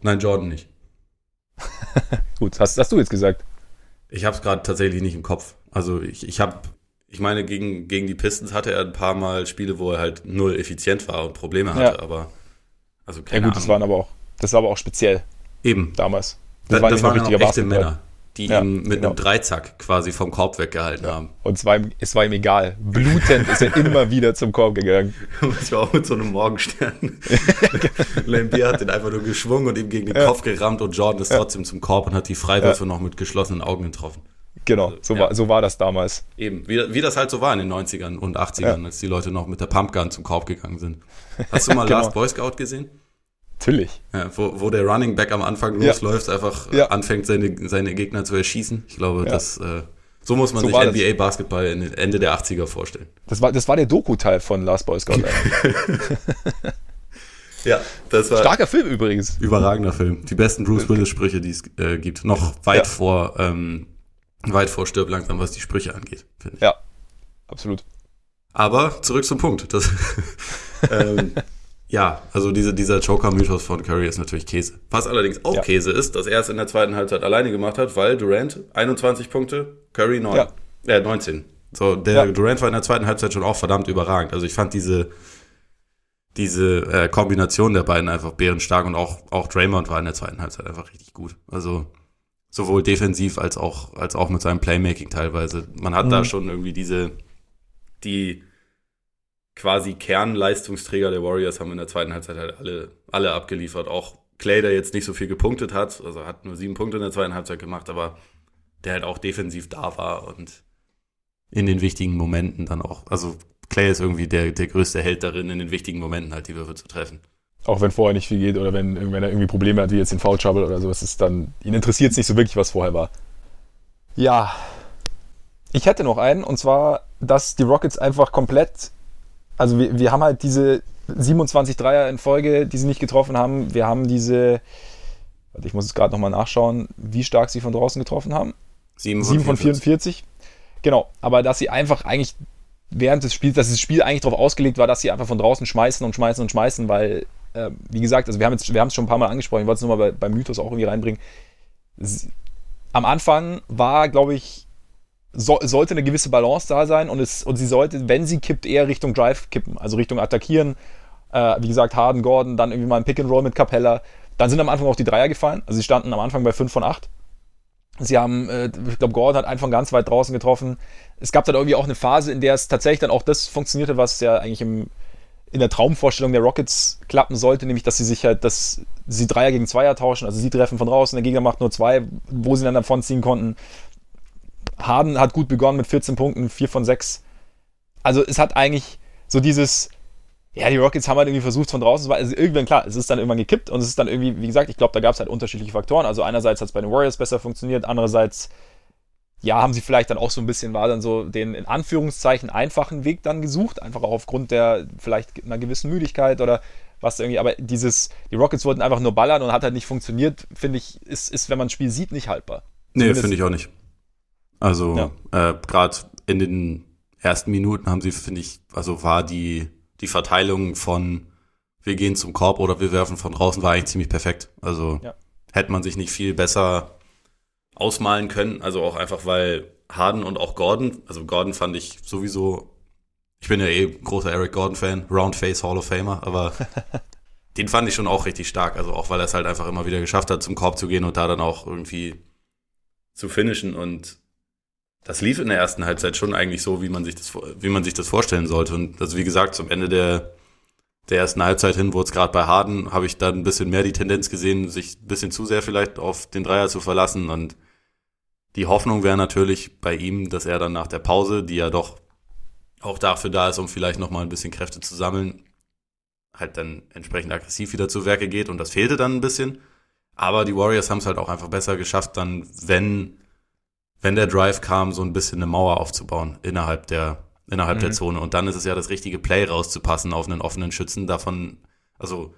Nein, Jordan nicht. Gut, hast, hast du jetzt gesagt? Ich habe es gerade tatsächlich nicht im Kopf. Also ich, ich habe ich meine, gegen, gegen die Pistons hatte er ein paar Mal Spiele, wo er halt null effizient war und Probleme hatte, ja. aber also keine Ja gut, Ahnung. das waren aber auch, das war aber auch speziell. Eben. Damals. Das, das, das waren auch echte Männer, die ja, ihn mit genau. einem Dreizack quasi vom Korb weggehalten ja. haben. Und es war, ihm, es war ihm egal. Blutend ist er immer wieder zum Korb gegangen. Das war auch mit so einem Morgenstern. Lambier hat den einfach nur geschwungen und ihm gegen den Kopf gerammt und Jordan ist trotzdem zum Korb und hat die Freiwürfe noch mit geschlossenen Augen getroffen. Genau, so, ja. war, so war das damals. Eben, wie, wie das halt so war in den 90ern und 80ern, ja. als die Leute noch mit der Pumpgun zum Korb gegangen sind. Hast du mal genau. Last Boy Scout gesehen? Natürlich. Ja, wo, wo der Running Back am Anfang losläuft, einfach anfängt, seine, seine Gegner zu erschießen. Ich glaube, das, äh, so muss man so sich NBA das. Basketball Ende der 80er vorstellen. Das war, das war der Doku-Teil von Last Boy Scout. ja, das war. Starker Film übrigens. Überragender Film. Die besten Bruce Willis-Sprüche, die es äh, gibt. Noch weit vor ähm, weit vor Stirb langsam, was die Sprüche angeht, finde ich. Ja, absolut. Aber zurück zum Punkt. Das, ähm, ja, also diese, dieser Joker-Mythos von Curry ist natürlich Käse. Was allerdings auch ja. Käse ist, dass er es in der zweiten Halbzeit alleine gemacht hat, weil Durant 21 Punkte, Curry 9, ja. äh, 19. So, der ja. Durant war in der zweiten Halbzeit schon auch verdammt überragend. Also ich fand diese, diese äh, Kombination der beiden einfach bärenstark und auch, auch Draymond war in der zweiten Halbzeit einfach richtig gut. Also sowohl defensiv als auch, als auch mit seinem Playmaking teilweise. Man hat mhm. da schon irgendwie diese, die quasi Kernleistungsträger der Warriors haben in der zweiten Halbzeit halt alle, alle abgeliefert. Auch Clay, der jetzt nicht so viel gepunktet hat, also hat nur sieben Punkte in der zweiten Halbzeit gemacht, aber der halt auch defensiv da war und in den wichtigen Momenten dann auch, also Clay ist irgendwie der, der größte Held darin, in den wichtigen Momenten halt die Würfe zu treffen. Auch wenn vorher nicht viel geht oder wenn, wenn er irgendwie Probleme hat, wie jetzt den Foul Trouble oder sowas, ist dann, ihn interessiert es nicht so wirklich, was vorher war. Ja. Ich hätte noch einen, und zwar, dass die Rockets einfach komplett also wir, wir haben halt diese 27 Dreier in Folge, die sie nicht getroffen haben. Wir haben diese, ich muss es gerade nochmal nachschauen, wie stark sie von draußen getroffen haben. 7 von, 7 von 44. Genau, aber dass sie einfach eigentlich während des Spiels, dass das Spiel eigentlich darauf ausgelegt war, dass sie einfach von draußen schmeißen und schmeißen und schmeißen, weil, äh, wie gesagt, also wir haben es wir schon ein paar Mal angesprochen, ich wollte es nur mal bei, beim Mythos auch irgendwie reinbringen. Am Anfang war, glaube ich, so, sollte eine gewisse Balance da sein und, es, und sie sollte, wenn sie kippt, eher Richtung Drive kippen, also Richtung Attackieren. Äh, wie gesagt, Harden, Gordon, dann irgendwie mal ein Pick and Roll mit Capella. Dann sind am Anfang auch die Dreier gefallen. Also sie standen am Anfang bei 5 von 8. Sie haben, äh, ich glaube, Gordon hat einen von ganz weit draußen getroffen. Es gab dann irgendwie auch eine Phase, in der es tatsächlich dann auch das funktionierte, was ja eigentlich im, in der Traumvorstellung der Rockets klappen sollte, nämlich dass sie sich halt, dass sie Dreier gegen Zweier tauschen, also sie treffen von draußen, der Gegner macht nur zwei, wo sie dann davon ziehen konnten. Harden hat gut begonnen mit 14 Punkten, 4 von 6. Also es hat eigentlich so dieses, ja, die Rockets haben halt irgendwie versucht von draußen, also irgendwann klar, es ist dann irgendwann gekippt und es ist dann irgendwie, wie gesagt, ich glaube, da gab es halt unterschiedliche Faktoren. Also einerseits hat es bei den Warriors besser funktioniert, andererseits, ja, haben sie vielleicht dann auch so ein bisschen, war dann so den in Anführungszeichen einfachen Weg dann gesucht, einfach auch aufgrund der vielleicht einer gewissen Müdigkeit oder was irgendwie, aber dieses, die Rockets wollten einfach nur ballern und hat halt nicht funktioniert, finde ich, ist, ist, wenn man ein Spiel sieht, nicht haltbar. Nee, finde ich auch nicht. Also ja. äh, gerade in den ersten Minuten haben sie, finde ich, also war die, die Verteilung von wir gehen zum Korb oder wir werfen von draußen war eigentlich ziemlich perfekt. Also ja. hätte man sich nicht viel besser ausmalen können. Also auch einfach, weil Harden und auch Gordon, also Gordon fand ich sowieso, ich bin ja eh großer Eric Gordon-Fan, Roundface Hall of Famer, aber den fand ich schon auch richtig stark. Also auch, weil er es halt einfach immer wieder geschafft hat, zum Korb zu gehen und da dann auch irgendwie zu finishen und das lief in der ersten Halbzeit schon eigentlich so, wie man sich das, wie man sich das vorstellen sollte. Und also wie gesagt, zum Ende der, der ersten Halbzeit hin wurde es gerade bei Harden, habe ich dann ein bisschen mehr die Tendenz gesehen, sich ein bisschen zu sehr vielleicht auf den Dreier zu verlassen. Und die Hoffnung wäre natürlich bei ihm, dass er dann nach der Pause, die ja doch auch dafür da ist, um vielleicht nochmal ein bisschen Kräfte zu sammeln, halt dann entsprechend aggressiv wieder zu Werke geht. Und das fehlte dann ein bisschen. Aber die Warriors haben es halt auch einfach besser geschafft, dann, wenn wenn der Drive kam, so ein bisschen eine Mauer aufzubauen innerhalb der, innerhalb mhm. der Zone. Und dann ist es ja das richtige Play rauszupassen auf einen offenen Schützen. Davon, also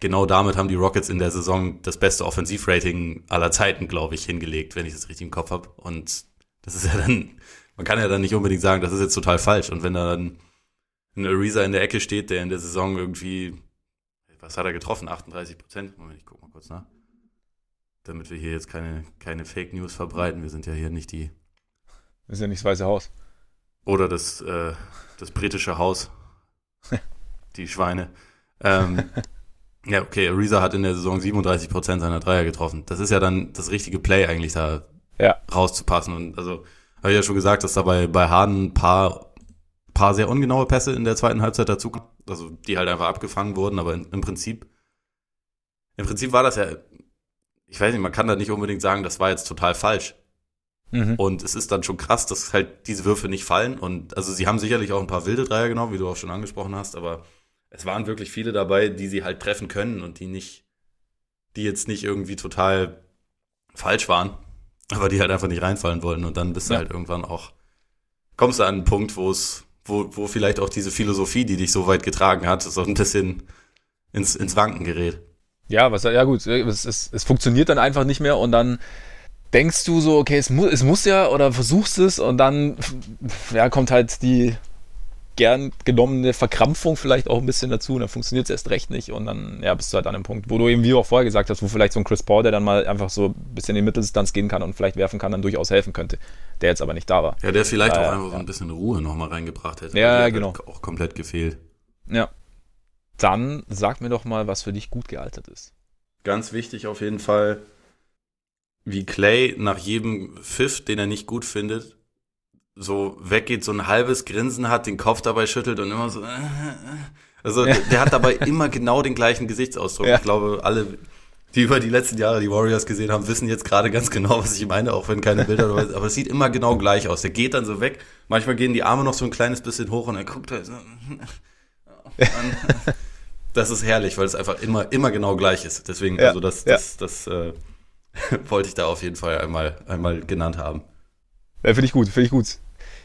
genau damit haben die Rockets in der Saison das beste Offensivrating aller Zeiten, glaube ich, hingelegt, wenn ich das richtig im Kopf habe. Und das ist ja dann, man kann ja dann nicht unbedingt sagen, das ist jetzt total falsch. Und wenn da dann ein Ariza in der Ecke steht, der in der Saison irgendwie, was hat er getroffen? 38 Prozent? Moment, ich guck mal kurz nach damit wir hier jetzt keine, keine Fake News verbreiten. Wir sind ja hier nicht die. Wir sind ja nicht das Weiße Haus. Oder das, äh, das britische Haus. die Schweine. Ähm, ja, okay, Ariza hat in der Saison 37% seiner Dreier getroffen. Das ist ja dann das richtige Play eigentlich da ja. rauszupassen. Und also, habe ich ja schon gesagt, dass da bei, bei Harden ein paar, paar sehr ungenaue Pässe in der zweiten Halbzeit dazu also die halt einfach abgefangen wurden, aber in, im Prinzip, im Prinzip war das ja ich weiß nicht, man kann da nicht unbedingt sagen, das war jetzt total falsch. Mhm. Und es ist dann schon krass, dass halt diese Würfe nicht fallen. Und also sie haben sicherlich auch ein paar wilde Dreier genommen, wie du auch schon angesprochen hast, aber es waren wirklich viele dabei, die sie halt treffen können und die nicht, die jetzt nicht irgendwie total falsch waren, aber die halt einfach nicht reinfallen wollten. Und dann bist du halt irgendwann auch, kommst du an einen Punkt, wo es, wo, wo vielleicht auch diese Philosophie, die dich so weit getragen hat, so ein bisschen ins, ins Wanken gerät. Ja, was, ja gut, es, es, es funktioniert dann einfach nicht mehr und dann denkst du so, okay, es, mu es muss ja oder versuchst es und dann ja, kommt halt die gern genommene Verkrampfung vielleicht auch ein bisschen dazu und dann funktioniert es erst recht nicht und dann ja, bist du halt an einem Punkt, wo du eben, wie du auch vorher gesagt hast, wo vielleicht so ein Chris Paul, der dann mal einfach so ein bisschen in die Mitteldistanz gehen kann und vielleicht werfen kann, dann durchaus helfen könnte, der jetzt aber nicht da war. Ja, der vielleicht äh, auch einfach ja. so ein bisschen Ruhe nochmal reingebracht hätte. Ja, genau. Halt auch komplett gefehlt. Ja, dann sag mir doch mal, was für dich gut gealtert ist. Ganz wichtig auf jeden Fall. wie Clay nach jedem Pfiff, den er nicht gut findet, so weggeht, so ein halbes Grinsen hat, den Kopf dabei schüttelt und immer so. Also ja. der hat dabei immer genau den gleichen Gesichtsausdruck. Ja. Ich glaube, alle, die über die letzten Jahre die Warriors gesehen haben, wissen jetzt gerade ganz genau, was ich meine, auch wenn keine Bilder, aber es sieht immer genau gleich aus. Der geht dann so weg. Manchmal gehen die Arme noch so ein kleines bisschen hoch und er guckt halt so. das ist herrlich, weil es einfach immer, immer genau gleich ist. Deswegen, ja. also das, das, das, das äh, wollte ich da auf jeden Fall einmal, einmal genannt haben. Ja, finde ich gut, finde ich gut.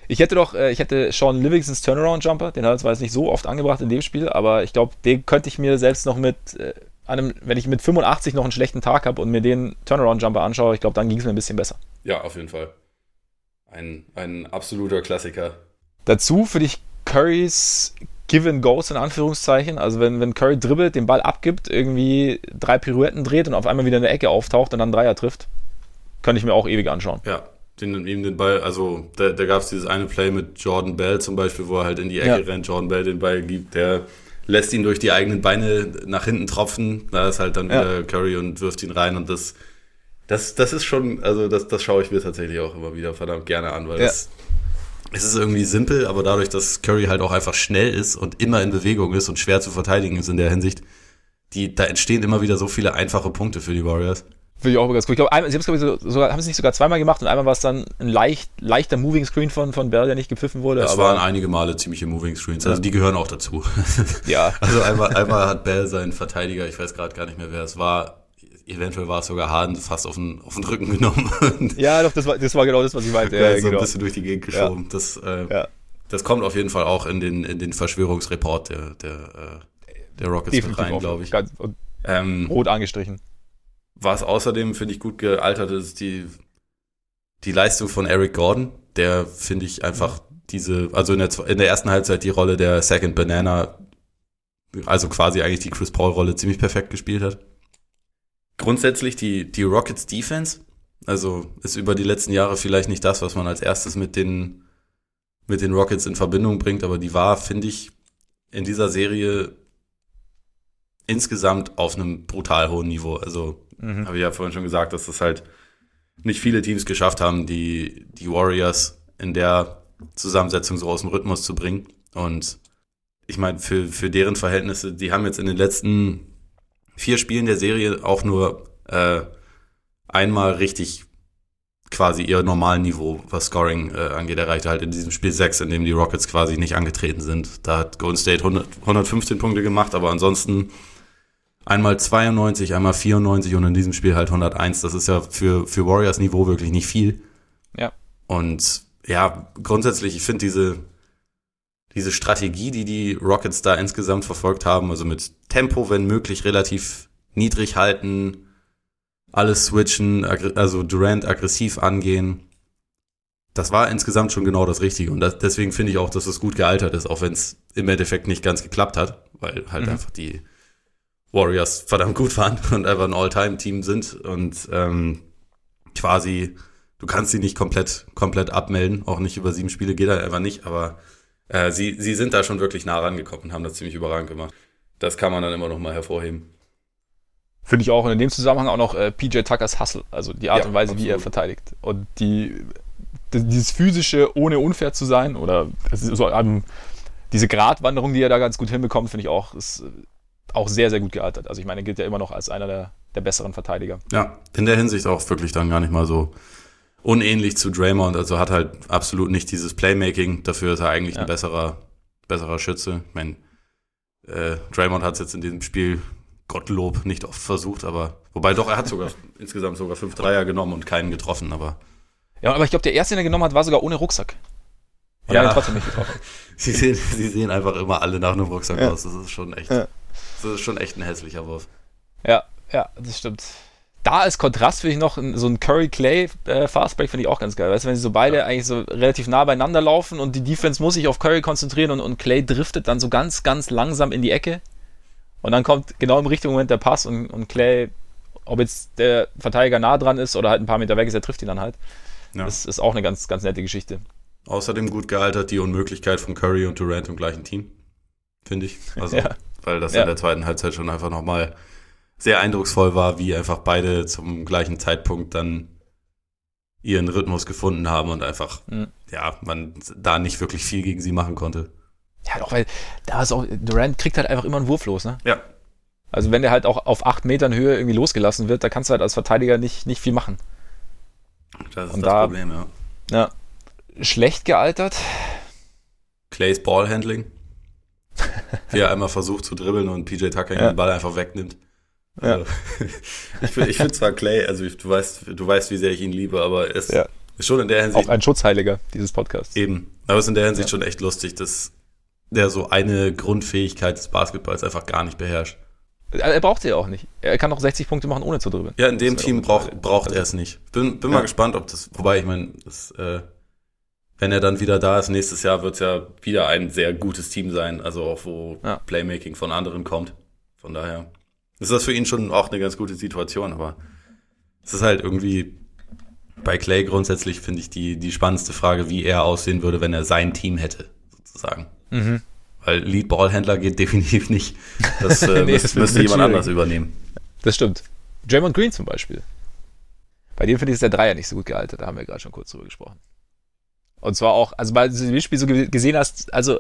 Ich hätte doch, äh, ich hätte Sean Livingstons Turnaround Jumper, den hat er zwar jetzt nicht so oft angebracht in dem Spiel, aber ich glaube, den könnte ich mir selbst noch mit äh, einem, wenn ich mit 85 noch einen schlechten Tag habe und mir den Turnaround Jumper anschaue, ich glaube, dann ging es mir ein bisschen besser. Ja, auf jeden Fall. Ein, ein absoluter Klassiker. Dazu für dich Currys Give and Goes in Anführungszeichen. Also wenn, wenn Curry dribbelt, den Ball abgibt, irgendwie drei Pirouetten dreht und auf einmal wieder in der Ecke auftaucht und dann Dreier trifft, könnte ich mir auch ewig anschauen. Ja, den, ihm den Ball, also da, da gab es dieses eine Play mit Jordan Bell zum Beispiel, wo er halt in die Ecke ja. rennt, Jordan Bell den Ball gibt, der lässt ihn durch die eigenen Beine nach hinten tropfen, da ist halt dann ja. wieder Curry und wirft ihn rein und das, das, das ist schon, also das, das schaue ich mir tatsächlich auch immer wieder verdammt gerne an, weil ja. das, es ist irgendwie simpel, aber dadurch, dass Curry halt auch einfach schnell ist und immer in Bewegung ist und schwer zu verteidigen ist in der Hinsicht, die, da entstehen immer wieder so viele einfache Punkte für die Warriors. Finde ich auch ganz cool. Ich glaube, sie haben es sogar, haben es nicht sogar zweimal gemacht und einmal war es dann ein leicht, leichter Moving Screen von, von Bell, der nicht gepfiffen wurde. Es waren einige Male ziemliche Moving Screens, also die gehören auch dazu. Ja. Also einmal, einmal hat Bell seinen Verteidiger, ich weiß gerade gar nicht mehr, wer es war, eventuell war es sogar Harden fast auf den, auf den Rücken genommen. ja, doch, das war, das war genau das, was ich meinte. Ja, so genau. ein bisschen durch die Gegend geschoben. Ja. Das, äh, ja. das kommt auf jeden Fall auch in den, in den Verschwörungsreport der, der, äh, der Rockets Definitiv mit rein, glaube ich. Ganz, ähm, rot angestrichen. Was außerdem, finde ich, gut gealtert ist, die, die Leistung von Eric Gordon, der, finde ich, einfach diese, also in der, in der ersten Halbzeit die Rolle der Second Banana, also quasi eigentlich die Chris Paul-Rolle ziemlich perfekt gespielt hat. Grundsätzlich die, die Rockets Defense, also ist über die letzten Jahre vielleicht nicht das, was man als erstes mit den, mit den Rockets in Verbindung bringt, aber die war, finde ich, in dieser Serie insgesamt auf einem brutal hohen Niveau. Also Mhm. Habe ich ja vorhin schon gesagt, dass das halt nicht viele Teams geschafft haben, die, die Warriors in der Zusammensetzung so aus dem Rhythmus zu bringen. Und ich meine, für, für deren Verhältnisse, die haben jetzt in den letzten vier Spielen der Serie auch nur äh, einmal richtig quasi ihr normalen Niveau, was Scoring äh, angeht, erreicht halt in diesem Spiel 6, in dem die Rockets quasi nicht angetreten sind. Da hat Golden State 100, 115 Punkte gemacht, aber ansonsten einmal 92, einmal 94 und in diesem Spiel halt 101. Das ist ja für, für Warriors Niveau wirklich nicht viel. Ja. Und ja, grundsätzlich, ich finde diese, diese Strategie, die die Rockets da insgesamt verfolgt haben, also mit Tempo, wenn möglich, relativ niedrig halten, alles switchen, also Durant aggressiv angehen. Das war insgesamt schon genau das Richtige. Und das, deswegen finde ich auch, dass es gut gealtert ist, auch wenn es im Endeffekt nicht ganz geklappt hat, weil halt mhm. einfach die, Warriors verdammt gut waren und einfach ein All-Time-Team sind und ähm, quasi, du kannst sie nicht komplett, komplett abmelden, auch nicht über sieben Spiele geht halt einfach nicht, aber äh, sie, sie sind da schon wirklich nah rangekommen und haben das ziemlich überragend gemacht. Das kann man dann immer noch mal hervorheben. Finde ich auch und in dem Zusammenhang auch noch äh, PJ Tuckers Hustle, also die Art ja, und Weise, absolut. wie er verteidigt und die, dieses physische, ohne unfair zu sein oder so, um, diese Gratwanderung, die er da ganz gut hinbekommt, finde ich auch, ist auch sehr, sehr gut gealtert. Also ich meine, er gilt ja immer noch als einer der, der besseren Verteidiger. Ja, in der Hinsicht auch wirklich dann gar nicht mal so unähnlich zu Draymond. Also hat halt absolut nicht dieses Playmaking. Dafür ist er eigentlich ja. ein besserer, besserer Schütze. Ich meine, äh, Draymond hat es jetzt in diesem Spiel Gottlob nicht oft versucht, aber wobei doch, er hat sogar insgesamt sogar fünf Dreier genommen und keinen getroffen, aber. Ja, aber ich glaube, der erste, den er genommen hat, war sogar ohne Rucksack. Und ja. er trotzdem nicht getroffen. sie, sehen, sie sehen einfach immer alle nach einem Rucksack ja. aus. Das ist schon echt. Ja. Das ist schon echt ein hässlicher Wurf. Ja, ja, das stimmt. Da als Kontrast finde ich noch so ein Curry Clay äh, Fastbreak finde ich auch ganz geil. Weißt du, wenn sie so beide ja. eigentlich so relativ nah beieinander laufen und die Defense muss sich auf Curry konzentrieren und, und Clay driftet dann so ganz, ganz langsam in die Ecke. Und dann kommt genau im richtigen Moment der Pass und, und Clay, ob jetzt der Verteidiger nah dran ist oder halt ein paar Meter weg ist, er trifft ihn dann halt. Ja. Das ist auch eine ganz, ganz nette Geschichte. Außerdem gut gealtert die Unmöglichkeit von Curry und Durant im gleichen Team. Finde ich. Also ja weil das ja. in der zweiten Halbzeit schon einfach nochmal sehr eindrucksvoll war, wie einfach beide zum gleichen Zeitpunkt dann ihren Rhythmus gefunden haben und einfach, mhm. ja, man da nicht wirklich viel gegen sie machen konnte. Ja, doch, weil da ist auch, Durant kriegt halt einfach immer einen Wurf los, ne? Ja. Also wenn der halt auch auf acht Metern Höhe irgendwie losgelassen wird, da kannst du halt als Verteidiger nicht, nicht viel machen. Das ist und das da, Problem, ja. Ja. Schlecht gealtert. Clays Ballhandling. Wie er einmal versucht zu dribbeln und PJ Tucker ja. den Ball einfach wegnimmt. Ja. Also, ich finde ich find zwar Clay, also du weißt, du weißt, wie sehr ich ihn liebe, aber er ist, ja. ist schon in der Hinsicht. Auch ein Schutzheiliger dieses Podcasts. Eben. Aber es ist in der Hinsicht ja. schon echt lustig, dass der so eine Grundfähigkeit des Basketballs einfach gar nicht beherrscht. Er braucht sie ja auch nicht. Er kann noch 60 Punkte machen, ohne zu dribbeln. Ja, in dem Team braucht, braucht er es nicht. Bin, bin ja. mal gespannt, ob das, wobei ich meine, äh, wenn er dann wieder da ist, nächstes Jahr wird es ja wieder ein sehr gutes Team sein, also auch wo ja. Playmaking von anderen kommt. Von daher ist das für ihn schon auch eine ganz gute Situation, aber es ist halt irgendwie bei Clay grundsätzlich, finde ich, die, die spannendste Frage, wie er aussehen würde, wenn er sein Team hätte, sozusagen. Mhm. Weil Lead Ballhändler geht definitiv nicht. Das, äh, nee, das müsste jemand anders übernehmen. Das stimmt. Draymond Green zum Beispiel. Bei dem finde ich, ist der Dreier nicht so gut gealtert. Da haben wir gerade schon kurz drüber gesprochen. Und zwar auch, also weil du das Spiel so gesehen hast, also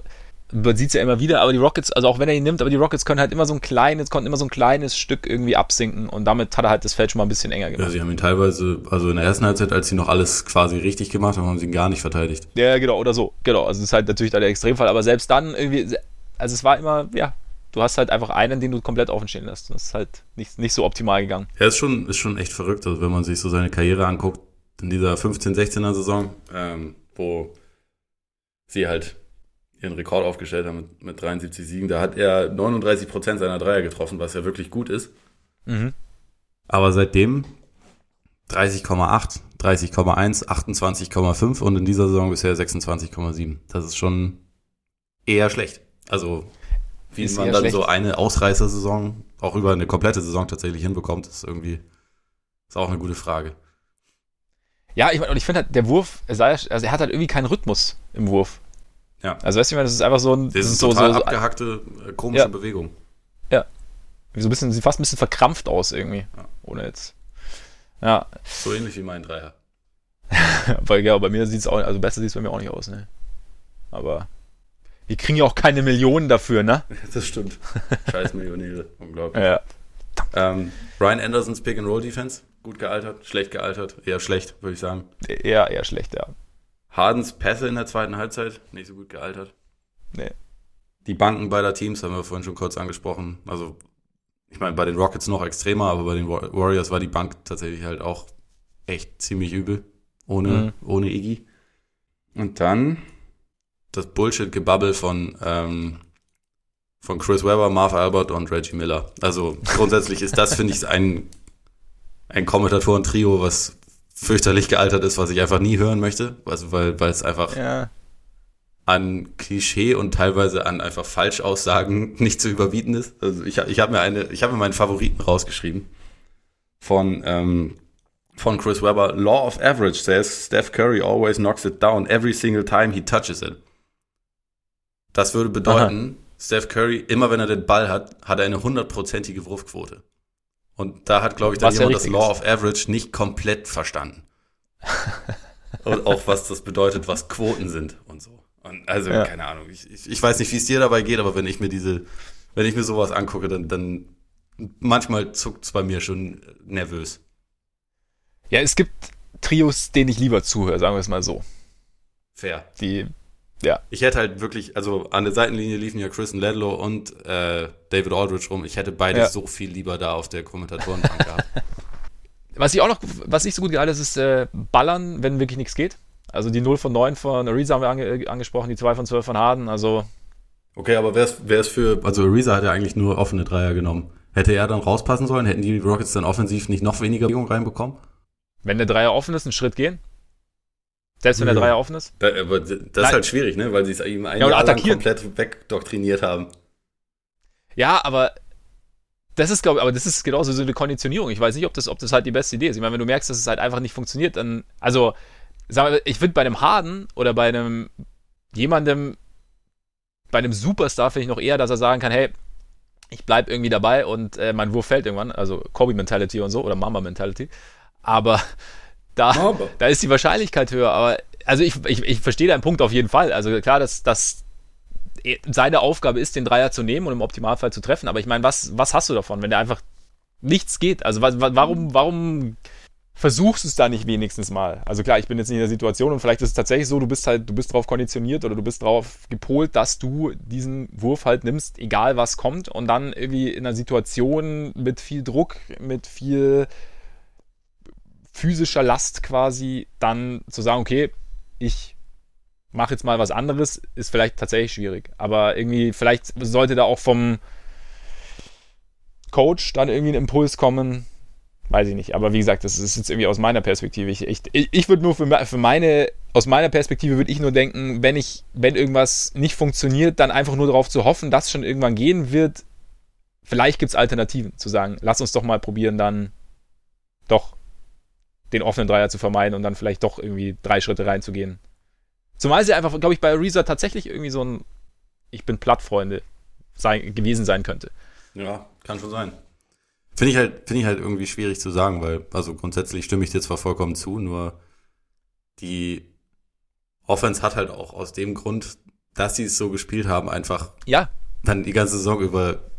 man sieht es ja immer wieder, aber die Rockets, also auch wenn er ihn nimmt, aber die Rockets können halt immer so ein kleines, konnten immer so ein kleines Stück irgendwie absinken und damit hat er halt das Feld schon mal ein bisschen enger gemacht. Ja, sie haben ihn teilweise, also in der ersten Halbzeit, als sie noch alles quasi richtig gemacht haben, haben sie ihn gar nicht verteidigt. Ja, genau, oder so, genau. Also das ist halt natürlich der Extremfall, aber selbst dann irgendwie, also es war immer, ja, du hast halt einfach einen, den du komplett offen stehen lässt. Das ist halt nicht, nicht so optimal gegangen. Ja, ist schon, ist schon echt verrückt, also wenn man sich so seine Karriere anguckt, in dieser 15-16er Saison, ähm, wo sie halt ihren Rekord aufgestellt haben mit, mit 73 Siegen. Da hat er 39 Prozent seiner Dreier getroffen, was ja wirklich gut ist. Mhm. Aber seitdem 30,8, 30,1, 28,5 und in dieser Saison bisher 26,7. Das ist schon eher schlecht. Also, wie ist man dann schlecht. so eine Ausreißersaison auch über eine komplette Saison tatsächlich hinbekommt, ist irgendwie ist auch eine gute Frage. Ja, ich, und ich finde halt, der Wurf, also er hat halt irgendwie keinen Rhythmus im Wurf. Ja. Also weißt du, das ist einfach so ein. Das ist so, total so, abgehackte, äh, komische ja. Bewegung. Ja. So ein bisschen, sieht fast ein bisschen verkrampft aus irgendwie. Ja. Ohne jetzt. Ja. So ähnlich wie mein Dreier. Weil ja, bei mir sieht es auch, also besser sieht es bei mir auch nicht aus, ne? Aber wir kriegen ja auch keine Millionen dafür, ne? Das stimmt. Scheiß Millionäre. Unglaublich. Ja. Ähm, Ryan Andersons Pick and Roll Defense, gut gealtert, schlecht gealtert, eher schlecht, würde ich sagen. Eher, eher schlecht, ja. Hardens Pässe in der zweiten Halbzeit, nicht so gut gealtert. Nee. Die Banken beider Teams haben wir vorhin schon kurz angesprochen. Also, ich meine, bei den Rockets noch extremer, aber bei den Warriors war die Bank tatsächlich halt auch echt ziemlich übel. Ohne, mhm. ohne Iggy. Und dann das Bullshit-Gebabbel von, ähm, von Chris Webber, Marv Albert und Reggie Miller. Also grundsätzlich ist das, finde ich, ein, ein Kommentatoren-Trio, was fürchterlich gealtert ist, was ich einfach nie hören möchte, also weil, weil es einfach ja. an Klischee und teilweise an einfach Falschaussagen nicht zu überbieten ist. Also ich, ich habe mir eine, ich habe mir meinen Favoriten rausgeschrieben von ähm, von Chris Webber. Law of Average says Steph Curry always knocks it down every single time he touches it. Das würde bedeuten, Aha. Steph Curry, immer wenn er den Ball hat, hat er eine hundertprozentige Wurfquote. Und da hat, glaube ich, dann was jemand das Law of Average nicht komplett verstanden. und auch was das bedeutet, was Quoten sind und so. Und also, ja. keine Ahnung. Ich, ich, ich, weiß nicht, wie es dir dabei geht, aber wenn ich mir diese, wenn ich mir sowas angucke, dann, dann manchmal zuckt es bei mir schon nervös. Ja, es gibt Trios, denen ich lieber zuhöre, sagen wir es mal so. Fair. Die ja. Ich hätte halt wirklich, also an der Seitenlinie liefen ja Chris Ledlow und äh, David Aldridge rum. Ich hätte beide ja. so viel lieber da auf der Kommentatorenbank gehabt. Was ich auch noch, was nicht so gut gehalten ist, ist äh, Ballern, wenn wirklich nichts geht. Also die 0 von 9 von Ariza haben wir ange äh, angesprochen, die 2 von 12 von Harden, also. Okay, aber wer ist für, also Ariza hat ja eigentlich nur offene Dreier genommen. Hätte er dann rauspassen sollen? Hätten die Rockets dann offensiv nicht noch weniger Bewegung reinbekommen? Wenn der Dreier offen ist, einen Schritt gehen? Selbst wenn der Dreier offen ist? Da, aber das Nein. ist halt schwierig, ne? Weil sie es ihm ein ja, Jahr lang komplett wegdoktriniert haben. Ja, aber das ist, glaube ich, aber das ist genauso so eine Konditionierung. Ich weiß nicht, ob das, ob das halt die beste Idee ist. Ich meine, wenn du merkst, dass es halt einfach nicht funktioniert, dann, also, sag mal, ich finde bei einem Harden oder bei einem jemandem, bei einem Superstar finde ich noch eher, dass er sagen kann, hey, ich bleibe irgendwie dabei und äh, mein Wurf fällt irgendwann, also Kobe-Mentality und so oder Mama-Mentality. Aber da, da ist die Wahrscheinlichkeit höher. Aber also ich, ich, ich verstehe deinen Punkt auf jeden Fall. Also klar, dass, dass seine Aufgabe ist, den Dreier zu nehmen und im Optimalfall zu treffen. Aber ich meine, was, was hast du davon, wenn der einfach nichts geht? Also warum, warum versuchst du es da nicht wenigstens mal? Also klar, ich bin jetzt nicht in der Situation und vielleicht ist es tatsächlich so, du bist halt, du bist drauf konditioniert oder du bist drauf gepolt, dass du diesen Wurf halt nimmst, egal was kommt und dann irgendwie in einer Situation mit viel Druck, mit viel physischer Last quasi dann zu sagen, okay, ich mache jetzt mal was anderes, ist vielleicht tatsächlich schwierig. Aber irgendwie, vielleicht sollte da auch vom Coach dann irgendwie ein Impuls kommen. Weiß ich nicht. Aber wie gesagt, das ist jetzt irgendwie aus meiner Perspektive. Ich, ich, ich würde nur für, für meine, aus meiner Perspektive würde ich nur denken, wenn ich, wenn irgendwas nicht funktioniert, dann einfach nur darauf zu hoffen, dass es schon irgendwann gehen wird. Vielleicht gibt es Alternativen, zu sagen, lass uns doch mal probieren, dann doch den offenen Dreier zu vermeiden und dann vielleicht doch irgendwie drei Schritte reinzugehen. Zumal sie einfach, glaube ich, bei Ariza tatsächlich irgendwie so ein Ich bin Plattfreunde sein, gewesen sein könnte. Ja, kann schon sein. Finde ich, halt, find ich halt irgendwie schwierig zu sagen, weil, also grundsätzlich stimme ich dir zwar vollkommen zu, nur die Offense hat halt auch aus dem Grund, dass sie es so gespielt haben, einfach ja. dann die ganze Saison über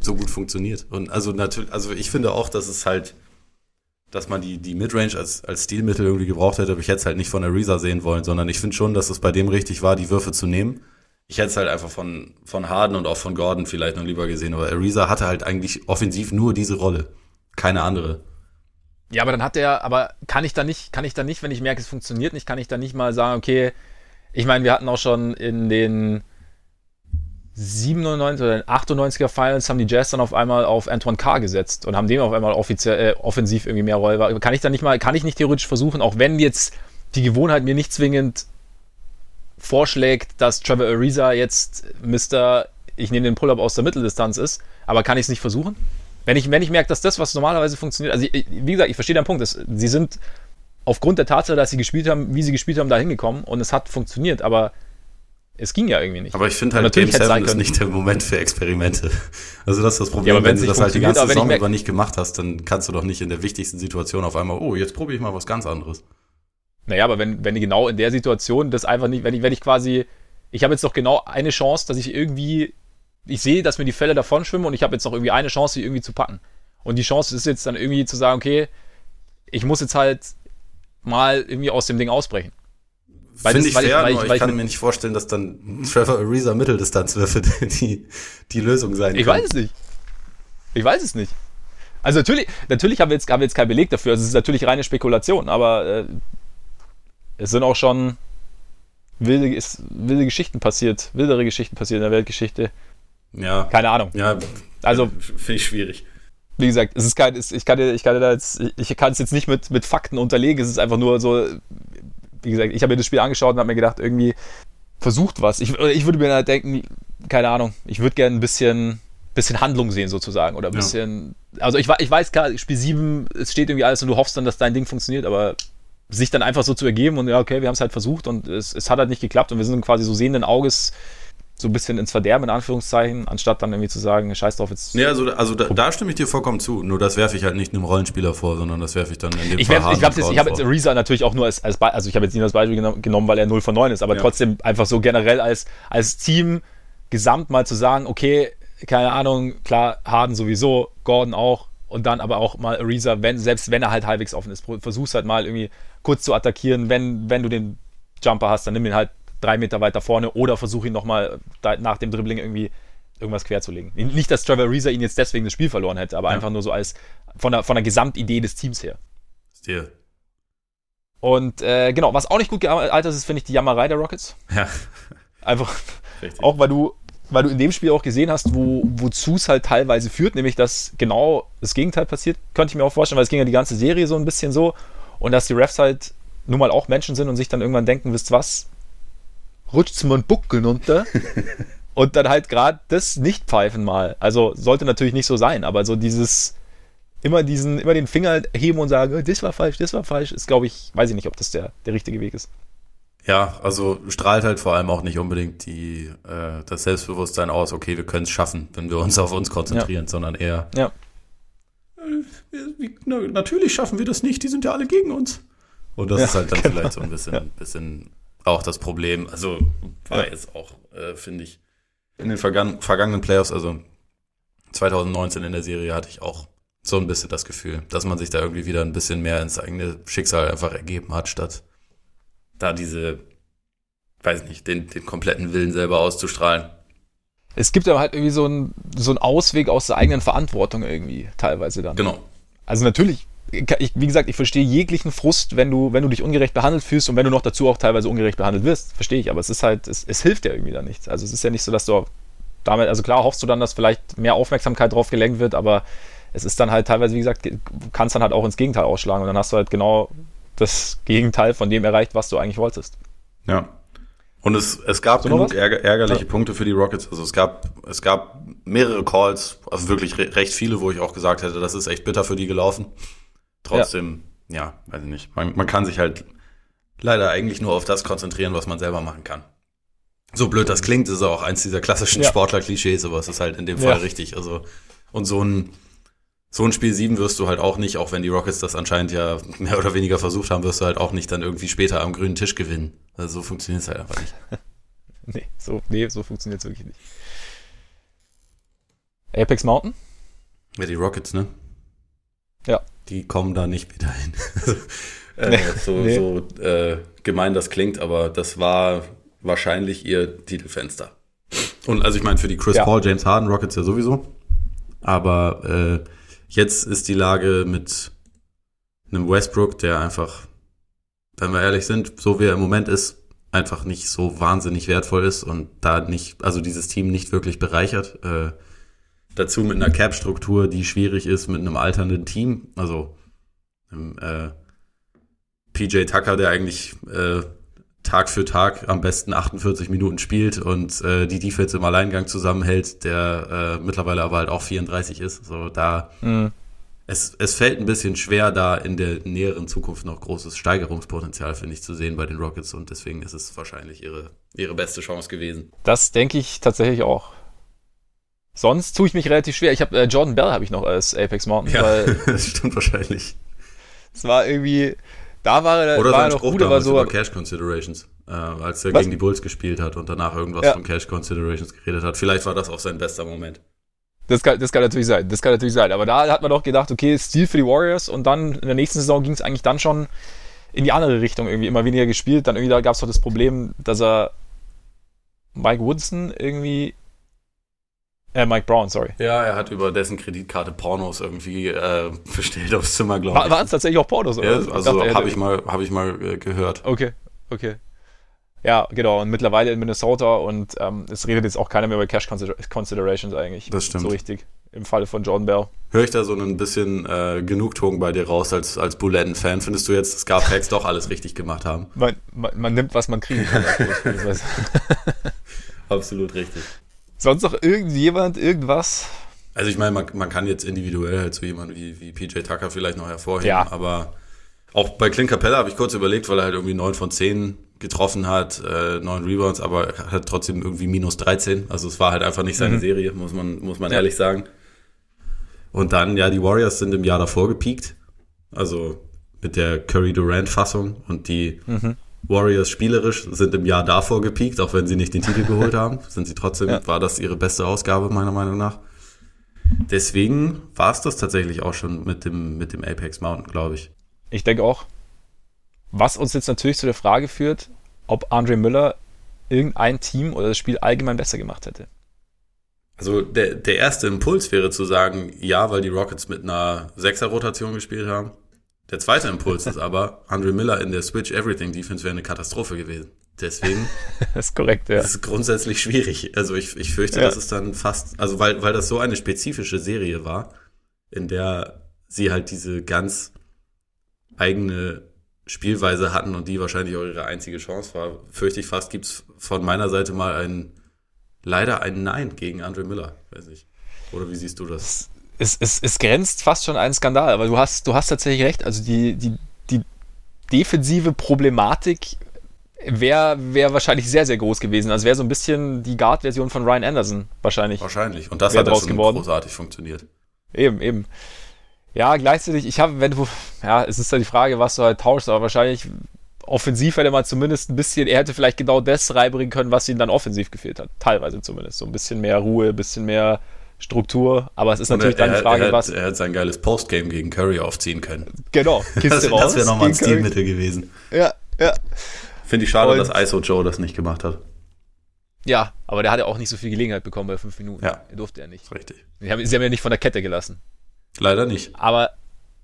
so gut funktioniert. Und also natürlich, also ich finde auch, dass es halt dass man die, die Midrange als, als Stilmittel irgendwie gebraucht hätte, aber ich hätte es halt nicht von Ariza sehen wollen, sondern ich finde schon, dass es bei dem richtig war, die Würfe zu nehmen. Ich hätte es halt einfach von, von Harden und auch von Gordon vielleicht noch lieber gesehen, aber Ariza hatte halt eigentlich offensiv nur diese Rolle. Keine andere. Ja, aber dann hat er, aber kann ich da nicht, kann ich da nicht, wenn ich merke, es funktioniert nicht, kann ich da nicht mal sagen, okay, ich meine, wir hatten auch schon in den 97 oder 98er Finals haben die Jazz dann auf einmal auf Antoine Carr gesetzt und haben dem auf einmal offiziell, äh, offensiv irgendwie mehr Rolle. Kann ich da nicht mal, kann ich nicht theoretisch versuchen, auch wenn jetzt die Gewohnheit mir nicht zwingend vorschlägt, dass Trevor Ariza jetzt Mr. Ich nehme den Pull-up aus der Mitteldistanz ist, aber kann ich es nicht versuchen? Wenn ich, wenn ich merke, dass das, was normalerweise funktioniert, also ich, wie gesagt, ich verstehe deinen Punkt, dass, sie sind aufgrund der Tatsache, dass sie gespielt haben, wie sie gespielt haben, da hingekommen und es hat funktioniert, aber es ging ja irgendwie nicht. Aber ich finde halt, Game 7 ist nicht der Moment für Experimente. Also das ist das Problem, ja, wenn du das halt die ganze Saison über nicht gemacht hast, dann kannst du doch nicht in der wichtigsten Situation auf einmal, oh, jetzt probiere ich mal was ganz anderes. Naja, aber wenn, wenn genau in der Situation das einfach nicht, wenn ich, wenn ich quasi, ich habe jetzt doch genau eine Chance, dass ich irgendwie, ich sehe, dass mir die Fälle davon schwimmen und ich habe jetzt noch irgendwie eine Chance, die irgendwie zu packen. Und die Chance ist jetzt dann irgendwie zu sagen, okay, ich muss jetzt halt mal irgendwie aus dem Ding ausbrechen. Finde ich fair, ich, ich, ich, kann mir nicht vorstellen, dass dann Trevor Ariza Mitteldistanzwürfe die, die Lösung sein Ich können. weiß es nicht. Ich weiß es nicht. Also natürlich, natürlich haben wir jetzt, haben wir jetzt keinen Beleg dafür. Also es ist natürlich reine Spekulation, aber äh, es sind auch schon wilde, ist, wilde Geschichten passiert, wildere Geschichten passiert in der Weltgeschichte. Ja. Keine Ahnung. Ja, also finde ich schwierig. Wie gesagt, es ist kein, ich kann, ich kann da jetzt, ich kann es jetzt nicht mit, mit Fakten unterlegen. Es ist einfach nur so, wie gesagt, ich habe mir das Spiel angeschaut und habe mir gedacht, irgendwie versucht was. Ich, ich würde mir halt denken, keine Ahnung, ich würde gerne ein bisschen, bisschen Handlung sehen sozusagen oder ein bisschen, ja. also ich, ich weiß klar, Spiel 7, es steht irgendwie alles und du hoffst dann, dass dein Ding funktioniert, aber sich dann einfach so zu ergeben und ja, okay, wir haben es halt versucht und es, es hat halt nicht geklappt und wir sind quasi so sehenden Auges so ein bisschen ins Verderben, in Anführungszeichen, anstatt dann irgendwie zu sagen, scheiß drauf jetzt. Ja, also, also da, da stimme ich dir vollkommen zu. Nur das werfe ich halt nicht einem Rollenspieler vor, sondern das werfe ich dann in dem ich Fall Ich, jetzt, ich habe jetzt Reza natürlich auch nur als, als also ich habe jetzt nicht als Beispiel genommen, weil er 0 von 9 ist, aber ja. trotzdem einfach so generell als, als Team gesamt mal zu sagen, okay, keine Ahnung, klar, Harden sowieso, Gordon auch, und dann aber auch mal Ariza, wenn, selbst wenn er halt halbwegs offen ist, versuch's halt mal irgendwie kurz zu attackieren, wenn, wenn du den Jumper hast, dann nimm ihn halt drei Meter weiter vorne oder versuche ihn nochmal nach dem Dribbling irgendwie irgendwas querzulegen. Nicht, dass Trevor Reeser ihn jetzt deswegen das Spiel verloren hätte, aber ja. einfach nur so als von der, von der Gesamtidee des Teams her. Stil. Und äh, genau, was auch nicht gut gealtert ist, finde ich die Jammerei der Rockets. Ja. Einfach, Richtig. auch weil du, weil du in dem Spiel auch gesehen hast, wo, wozu es halt teilweise führt, nämlich dass genau das Gegenteil passiert, könnte ich mir auch vorstellen, weil es ging ja die ganze Serie so ein bisschen so und dass die Refs halt nun mal auch Menschen sind und sich dann irgendwann denken, wisst was, rutscht mir ein Buckel runter. und dann halt gerade das nicht pfeifen mal. Also sollte natürlich nicht so sein, aber so dieses immer diesen, immer den Finger heben und sagen, oh, das war falsch, das war falsch, ist, glaube ich, weiß ich nicht, ob das der, der richtige Weg ist. Ja, also strahlt halt vor allem auch nicht unbedingt die, äh, das Selbstbewusstsein aus, okay, wir können es schaffen, wenn wir uns auf uns konzentrieren, ja. sondern eher. Ja. Äh, natürlich schaffen wir das nicht, die sind ja alle gegen uns. Und das ja, ist halt dann genau. vielleicht so ein bisschen, ja. bisschen auch das Problem. Also war ja. jetzt auch, äh, finde ich, in den vergangen, vergangenen Playoffs, also 2019 in der Serie hatte ich auch so ein bisschen das Gefühl, dass man sich da irgendwie wieder ein bisschen mehr ins eigene Schicksal einfach ergeben hat, statt da diese, weiß nicht, den, den kompletten Willen selber auszustrahlen. Es gibt aber halt irgendwie so einen so einen Ausweg aus der eigenen Verantwortung irgendwie teilweise dann. Genau. Also natürlich, ich, wie gesagt, ich verstehe jeglichen Frust, wenn du, wenn du dich ungerecht behandelt fühlst und wenn du noch dazu auch teilweise ungerecht behandelt wirst, verstehe ich. Aber es ist halt, es, es hilft dir irgendwie da nichts. Also es ist ja nicht so, dass du damit, also klar hoffst du dann, dass vielleicht mehr Aufmerksamkeit drauf gelenkt wird, aber es ist dann halt teilweise, wie gesagt, kannst dann halt auch ins Gegenteil ausschlagen und dann hast du halt genau das Gegenteil von dem erreicht, was du eigentlich wolltest. Ja. Und es, es gab so genug ärger, ärgerliche ja. Punkte für die Rockets. Also es gab, es gab mehrere Calls, also wirklich re recht viele, wo ich auch gesagt hätte, das ist echt bitter für die gelaufen. Trotzdem, ja, ja weiß ich nicht. Man, man kann sich halt leider eigentlich nur auf das konzentrieren, was man selber machen kann. So blöd das klingt, ist auch eins dieser klassischen ja. Sportler-Klischees, aber es ist halt in dem Fall ja. richtig. Also, und so ein, so ein Spiel 7 wirst du halt auch nicht, auch wenn die Rockets das anscheinend ja mehr oder weniger versucht haben, wirst du halt auch nicht dann irgendwie später am grünen Tisch gewinnen. Also so funktioniert es halt einfach nicht. nee, so, nee, so funktioniert es wirklich nicht. Apex Mountain? Ja, die Rockets, ne? Ja. Die kommen da nicht wieder hin. äh, so nee. so äh, gemein das klingt, aber das war wahrscheinlich ihr Titelfenster. Und also ich meine, für die Chris ja. Paul, James Harden Rockets ja sowieso. Aber äh, jetzt ist die Lage mit einem Westbrook, der einfach, wenn wir ehrlich sind, so wie er im Moment ist, einfach nicht so wahnsinnig wertvoll ist und da nicht, also dieses Team nicht wirklich bereichert. Äh, dazu mit einer Cap-Struktur, die schwierig ist, mit einem alternden Team. Also äh, PJ Tucker, der eigentlich äh, Tag für Tag am besten 48 Minuten spielt und äh, die Defense im Alleingang zusammenhält, der äh, mittlerweile aber halt auch 34 ist. So da mhm. es, es fällt ein bisschen schwer, da in der näheren Zukunft noch großes Steigerungspotenzial, finde ich, zu sehen bei den Rockets und deswegen ist es wahrscheinlich ihre, ihre beste Chance gewesen. Das denke ich tatsächlich auch. Sonst tue ich mich relativ schwer. Ich habe äh, Jordan Bell habe ich noch als Apex Mountain. Ja, weil das stimmt wahrscheinlich. Es war irgendwie, da war er, Oder war er noch gut, aber so. Über Cash Considerations, äh, als er Was? gegen die Bulls gespielt hat und danach irgendwas ja. von Cash Considerations geredet hat. Vielleicht war das auch sein bester Moment. Das kann, das kann natürlich sein, das kann natürlich sein. Aber da hat man doch gedacht, okay, Stil für die Warriors und dann in der nächsten Saison ging es eigentlich dann schon in die andere Richtung irgendwie immer weniger gespielt. Dann irgendwie da gab es doch das Problem, dass er Mike Woodson irgendwie äh, Mike Brown, sorry. Ja, er hat über dessen Kreditkarte Pornos irgendwie äh, bestellt aufs Zimmer, glaube ich. Waren es tatsächlich auch Pornos? Oder? Ja, also habe ich mal, hab ich mal äh, gehört. Okay, okay. Ja, genau. Und mittlerweile in Minnesota und ähm, es redet jetzt auch keiner mehr über Cash Considerations eigentlich. Das stimmt. So richtig. Im Falle von Jordan Bell. Höre ich da so ein bisschen äh, Genugtuung bei dir raus als, als Buletten-Fan? Findest du jetzt, dass Scarpacks doch alles richtig gemacht haben? Man, man, man nimmt, was man kriegen kann. Absolut richtig. Sonst noch irgendjemand, irgendwas? Also ich meine, man, man kann jetzt individuell halt so jemand wie, wie PJ Tucker vielleicht noch hervorheben, ja. aber auch bei Clint Capella habe ich kurz überlegt, weil er halt irgendwie 9 von 10 getroffen hat, äh, 9 Rebounds, aber hat trotzdem irgendwie minus 13. Also es war halt einfach nicht seine mhm. Serie, muss man, muss man ja. ehrlich sagen. Und dann, ja, die Warriors sind im Jahr davor gepiekt. Also mit der Curry-Durant-Fassung und die mhm. Warriors spielerisch sind im Jahr davor gepiekt, auch wenn sie nicht den Titel geholt haben, sind sie trotzdem, ja. war das ihre beste Ausgabe meiner Meinung nach. Deswegen war es das tatsächlich auch schon mit dem, mit dem Apex Mountain, glaube ich. Ich denke auch. Was uns jetzt natürlich zu der Frage führt, ob Andre Müller irgendein Team oder das Spiel allgemein besser gemacht hätte. Also der, der erste Impuls wäre zu sagen, ja, weil die Rockets mit einer Sechser-Rotation gespielt haben. Der zweite Impuls ist aber, Andre Miller in der Switch Everything Defense wäre eine Katastrophe gewesen. Deswegen. das ist korrekt, ja. Das ist grundsätzlich schwierig. Also ich, ich fürchte, ja. dass es dann fast, also weil, weil das so eine spezifische Serie war, in der sie halt diese ganz eigene Spielweise hatten und die wahrscheinlich auch ihre einzige Chance war, fürchte ich fast, gibt's von meiner Seite mal ein, leider ein Nein gegen Andre Miller, weiß ich. Oder wie siehst du das? Es, es, es grenzt fast schon einen Skandal, aber du hast, du hast tatsächlich recht. Also die, die, die defensive Problematik wäre wär wahrscheinlich sehr, sehr groß gewesen. Also wäre so ein bisschen die Guard-Version von Ryan Anderson wahrscheinlich. Wahrscheinlich. Und das hat ja schon geworden. großartig funktioniert. Eben, eben. Ja, gleichzeitig, ich habe, wenn du, ja, es ist ja die Frage, was du halt tauschst, aber wahrscheinlich offensiv hätte man zumindest ein bisschen, er hätte vielleicht genau das reinbringen können, was ihm dann offensiv gefehlt hat. Teilweise zumindest. So ein bisschen mehr Ruhe, ein bisschen mehr Struktur. Aber es ist natürlich er, dann die Frage, er, was. Er hätte sein geiles Postgame gegen Curry aufziehen können. Genau, Kiste das, raus. Das wäre nochmal ein Stilmittel gewesen. Ja, ja. Finde ich schade, Und, dass ISO Joe das nicht gemacht hat. Ja, aber der hat ja auch nicht so viel Gelegenheit bekommen bei fünf Minuten. Ja. Er durfte ja nicht. Richtig. Sie haben, sie haben ja nicht von der Kette gelassen. Leider nicht. Aber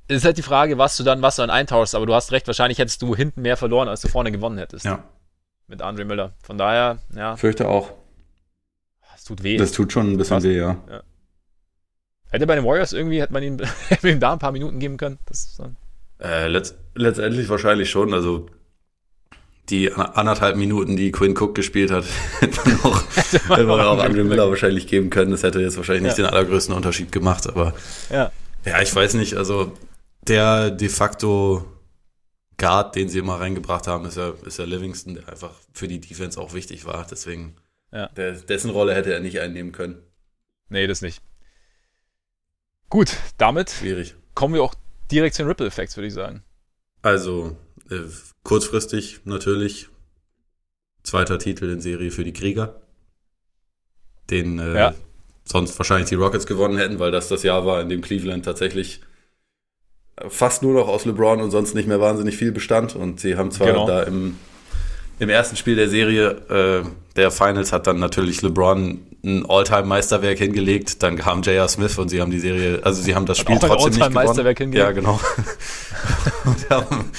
es ist halt die Frage, was du dann, was du dann eintauschst. Aber du hast recht, wahrscheinlich hättest du hinten mehr verloren, als du vorne gewonnen hättest. Ja. Mit Andre Miller. Von daher, ja. Fürchte auch. Tut weh. Das tut schon ein bisschen weh, ja. ja. Hätte bei den Warriors irgendwie, hätte man ihm, ihm da ein paar Minuten geben können. Das dann äh, letzt, letztendlich wahrscheinlich schon. Also die anderthalb Minuten, die Quinn Cook gespielt hat, hätte man auch, hätte man auch Andre Miller wahrscheinlich geben können. Das hätte jetzt wahrscheinlich nicht ja. den allergrößten Unterschied gemacht, aber ja. ja, ich weiß nicht. Also der de facto Guard, den sie immer reingebracht haben, ist ja, ist ja Livingston, der einfach für die Defense auch wichtig war. Deswegen, ja. der, dessen Rolle hätte er nicht einnehmen können. Nee, das nicht. Gut, damit Schwierig. kommen wir auch direkt zu den Ripple Effects, würde ich sagen. Also, äh, kurzfristig natürlich zweiter Titel in Serie für die Krieger. Den äh, ja. sonst wahrscheinlich die Rockets gewonnen hätten, weil das das Jahr war, in dem Cleveland tatsächlich fast nur noch aus LeBron und sonst nicht mehr wahnsinnig viel bestand. Und sie haben zwar genau. da im, im ersten Spiel der Serie äh, der Finals hat dann natürlich LeBron ein All-Time-Meisterwerk hingelegt, dann kam J.R. Smith und sie haben die Serie, also sie haben das Spiel trotzdem nicht gewonnen. Hingelegt. Ja, genau. und haben,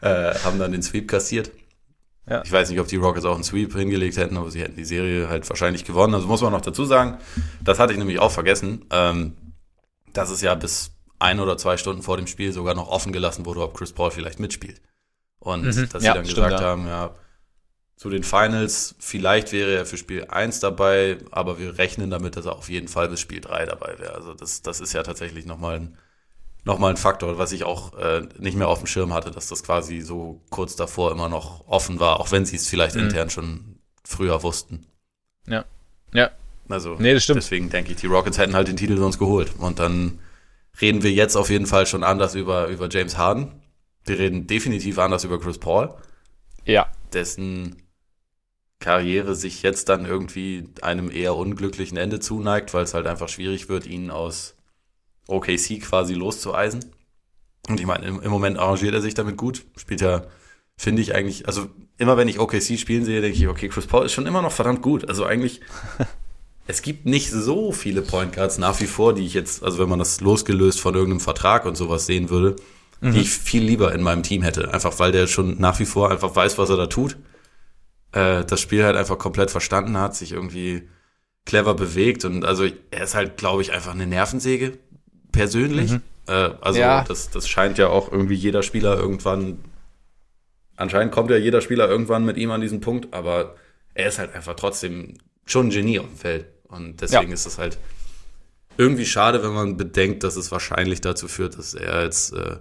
äh, haben dann den Sweep kassiert. Ja. Ich weiß nicht, ob die Rockets auch einen Sweep hingelegt hätten, aber sie hätten die Serie halt wahrscheinlich gewonnen. Also muss man noch dazu sagen, das hatte ich nämlich auch vergessen, ähm, dass es ja bis ein oder zwei Stunden vor dem Spiel sogar noch offen gelassen wurde, ob Chris Paul vielleicht mitspielt. Und mhm. dass ja, sie dann stimmt, gesagt ja. haben, ja, zu den Finals, vielleicht wäre er für Spiel 1 dabei, aber wir rechnen damit, dass er auf jeden Fall bis Spiel 3 dabei wäre. Also das, das ist ja tatsächlich nochmal ein, noch ein Faktor, was ich auch äh, nicht mehr auf dem Schirm hatte, dass das quasi so kurz davor immer noch offen war, auch wenn sie es vielleicht mhm. intern schon früher wussten. Ja. Ja. Also nee, das stimmt. deswegen denke ich, die Rockets hätten halt den Titel sonst geholt. Und dann reden wir jetzt auf jeden Fall schon anders über, über James Harden. Wir reden definitiv anders über Chris Paul. Ja. Dessen Karriere sich jetzt dann irgendwie einem eher unglücklichen Ende zuneigt, weil es halt einfach schwierig wird, ihn aus OKC quasi loszueisen. Und ich meine, im, im Moment arrangiert er sich damit gut. Spielt ja, finde ich eigentlich, also immer wenn ich OKC spielen sehe, denke ich, okay, Chris Paul ist schon immer noch verdammt gut. Also eigentlich, es gibt nicht so viele Point Guards nach wie vor, die ich jetzt, also wenn man das losgelöst von irgendeinem Vertrag und sowas sehen würde, mhm. die ich viel lieber in meinem Team hätte. Einfach weil der schon nach wie vor einfach weiß, was er da tut äh, das Spiel halt einfach komplett verstanden hat, sich irgendwie clever bewegt und also er ist halt, glaube ich, einfach eine Nervensäge persönlich. Mhm. Äh, also ja. das, das scheint ja auch irgendwie jeder Spieler irgendwann, anscheinend kommt ja jeder Spieler irgendwann mit ihm an diesen Punkt, aber er ist halt einfach trotzdem schon ein Genie auf dem Feld und deswegen ja. ist es halt irgendwie schade, wenn man bedenkt, dass es wahrscheinlich dazu führt, dass er jetzt äh,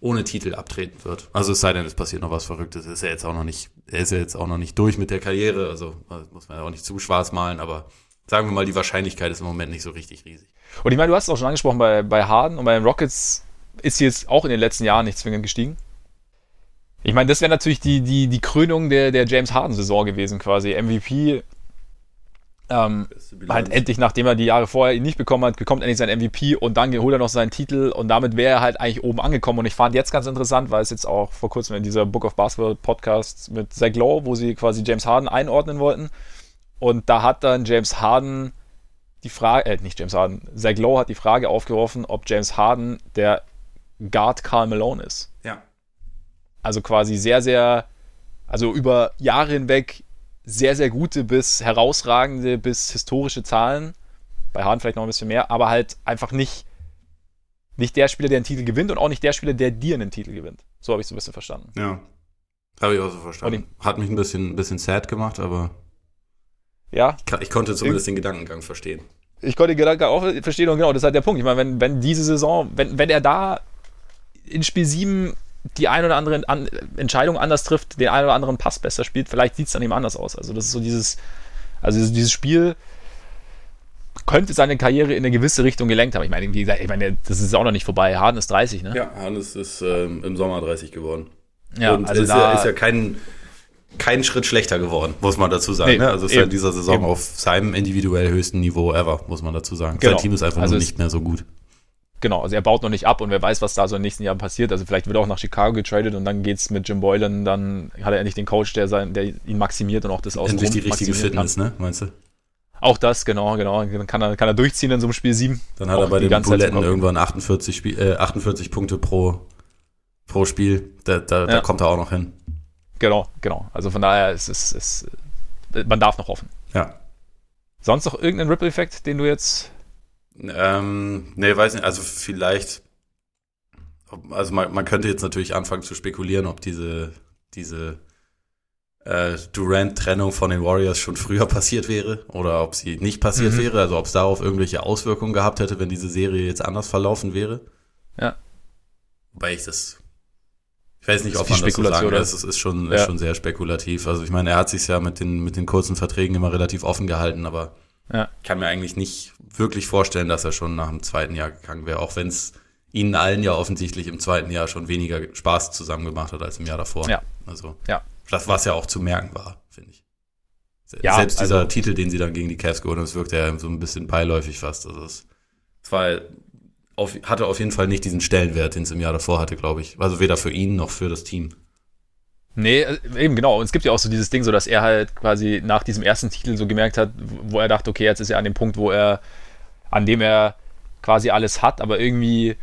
ohne Titel abtreten wird. Also es sei denn, es passiert noch was Verrücktes. Ist er jetzt auch noch nicht, er ist ja jetzt auch noch nicht durch mit der Karriere, also muss man ja auch nicht zu schwarz malen, aber sagen wir mal, die Wahrscheinlichkeit ist im Moment nicht so richtig riesig. Und ich meine, du hast es auch schon angesprochen, bei, bei Harden und bei den Rockets ist sie jetzt auch in den letzten Jahren nicht zwingend gestiegen. Ich meine, das wäre natürlich die, die, die Krönung der, der James Harden-Saison gewesen, quasi. MVP ähm, halt endlich, nachdem er die Jahre vorher ihn nicht bekommen hat, bekommt endlich sein MVP und dann holt er noch seinen Titel und damit wäre er halt eigentlich oben angekommen. Und ich fand jetzt ganz interessant, weil es jetzt auch vor kurzem in dieser Book of Basketball Podcast mit Zach Lowe, wo sie quasi James Harden einordnen wollten. Und da hat dann James Harden die Frage, äh, nicht James Harden, Zach Lowe hat die Frage aufgeworfen, ob James Harden der Guard Carl Malone ist. Ja. Also quasi sehr, sehr, also über Jahre hinweg sehr, sehr gute bis herausragende bis historische Zahlen. Bei Hahn vielleicht noch ein bisschen mehr, aber halt einfach nicht, nicht der Spieler, der einen Titel gewinnt und auch nicht der Spieler, der dir einen Titel gewinnt. So habe ich es ein bisschen verstanden. Ja. Habe ich auch so verstanden. Hat mich ein bisschen, ein bisschen sad gemacht, aber. Ja. Ich, ich konnte zumindest den Gedankengang verstehen. Ich konnte den Gedankengang auch verstehen und genau, das ist halt der Punkt. Ich meine, wenn, wenn diese Saison, wenn, wenn er da in Spiel 7 die ein oder andere an Entscheidung anders trifft, den ein oder anderen Pass besser spielt, vielleicht sieht es dann eben anders aus. Also das ist so dieses, also dieses Spiel könnte seine Karriere in eine gewisse Richtung gelenkt haben. Ich meine, wie gesagt, ich meine, das ist auch noch nicht vorbei. Harden ist 30, ne? Ja, Hannes ist ähm, im Sommer 30 geworden. Ja, Und also ist, ja, ist ja kein, kein Schritt schlechter geworden, muss man dazu sagen. Nee, ne? Also ist ja in eben, dieser Saison eben. auf seinem individuell höchsten Niveau ever, muss man dazu sagen. Genau. Sein Team ist einfach Also nur nicht mehr so gut. Genau, also er baut noch nicht ab und wer weiß, was da so in den nächsten Jahren passiert. Also vielleicht wird er auch nach Chicago getradet und dann geht's mit Jim Boylan, dann hat er endlich den Coach, der, sein, der ihn maximiert und auch das außen Endlich die richtige Fitness, ne? Meinst du? Auch das, genau, genau. Dann kann er, kann er durchziehen in so einem Spiel 7. Dann hat er bei den Buletten irgendwann 48, Spiel, äh, 48 Punkte pro, pro Spiel. Da, da, da Ja. kommt er auch noch hin. Genau, genau. Also von daher ist es, man darf noch hoffen. Ja. Sonst noch irgendeinen Ripple-Effekt, den du jetzt. Ähm, nee, weiß nicht, also vielleicht, also man, man könnte jetzt natürlich anfangen zu spekulieren, ob diese, diese äh, Durant-Trennung von den Warriors schon früher passiert wäre oder ob sie nicht passiert Mhm. wäre, also ob es darauf irgendwelche Auswirkungen gehabt hätte, wenn diese Serie jetzt anders verlaufen wäre. Ja. Wobei ich das, ich weiß nicht, Ist ob man das so sagen kann. Es ist, ist, schon, ist Ja. schon sehr spekulativ. Also ich meine, er hat sich ja mit den, mit den kurzen Verträgen immer relativ offen gehalten, aber Ja. ich kann mir eigentlich nicht wirklich vorstellen, dass er schon nach dem zweiten Jahr gegangen wäre, auch wenn es ihnen allen ja offensichtlich im zweiten Jahr schon weniger Spaß zusammen gemacht hat als im Jahr davor. Ja. Also, Ja. das, was ja auch zu merken war, finde ich. Se- Ja, Selbst dieser also- Titel, den sie dann gegen die Cavs geholt haben, das wirkte ja so ein bisschen beiläufig fast. Also es, es war auf, hatte auf jeden Fall nicht diesen Stellenwert, den es im Jahr davor hatte, glaube ich. Also weder für ihn noch für das Team. Nee, äh, eben genau. Und es gibt ja auch so dieses Ding, so dass er halt quasi nach diesem ersten Titel so gemerkt hat, wo er dachte, okay, jetzt ist er an dem Punkt, wo er, an dem er quasi alles hat, aber irgendwie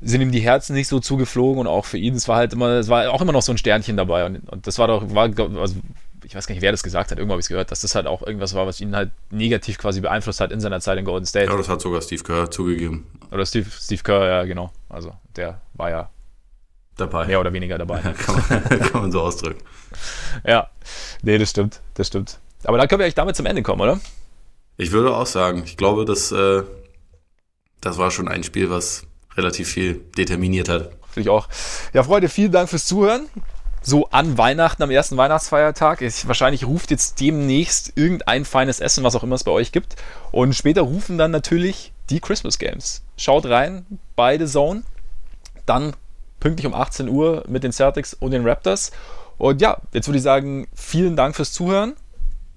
sind ihm die Herzen nicht so zugeflogen und auch für ihn, es war halt immer, es war auch immer noch so ein Sternchen dabei und, und das war doch, war, also ich weiß gar nicht, wer das gesagt hat, irgendwo habe ich es gehört, dass das halt auch irgendwas war, was ihn halt negativ quasi beeinflusst hat in seiner Zeit in Golden State. Ja, das hat sogar Steve Kerr zugegeben. Oder Steve, Steve Kerr, ja, genau. Also der war ja Dabei. mehr oder weniger dabei. kann, man, kann man so ausdrücken. ja, nee, das stimmt, das stimmt. Aber dann können wir eigentlich damit zum Ende kommen, oder? Ich würde auch sagen, ich glaube, dass äh, das war schon ein Spiel, was relativ viel determiniert hat. Finde ich auch. Ja, Freunde, vielen Dank fürs Zuhören. So an Weihnachten, am ersten Weihnachtsfeiertag. Ich, wahrscheinlich ruft jetzt demnächst irgendein feines Essen, was auch immer es bei euch gibt. Und später rufen dann natürlich die Christmas Games. Schaut rein, beide Zone. Dann pünktlich um 18 Uhr mit den Celtics und den Raptors. Und ja, jetzt würde ich sagen, vielen Dank fürs Zuhören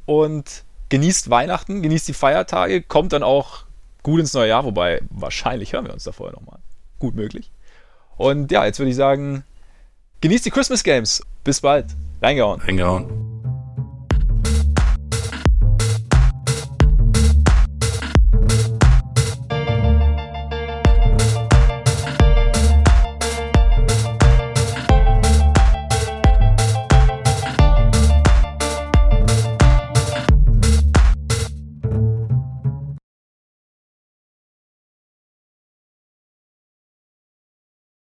und genießt Weihnachten, genießt die Feiertage, kommt dann auch gut ins neue Jahr, wobei wahrscheinlich hören wir uns da vorher nochmal. Gut möglich. Und ja, jetzt würde ich sagen, genießt die Christmas Games. Bis bald. Reingehauen. Reingehauen.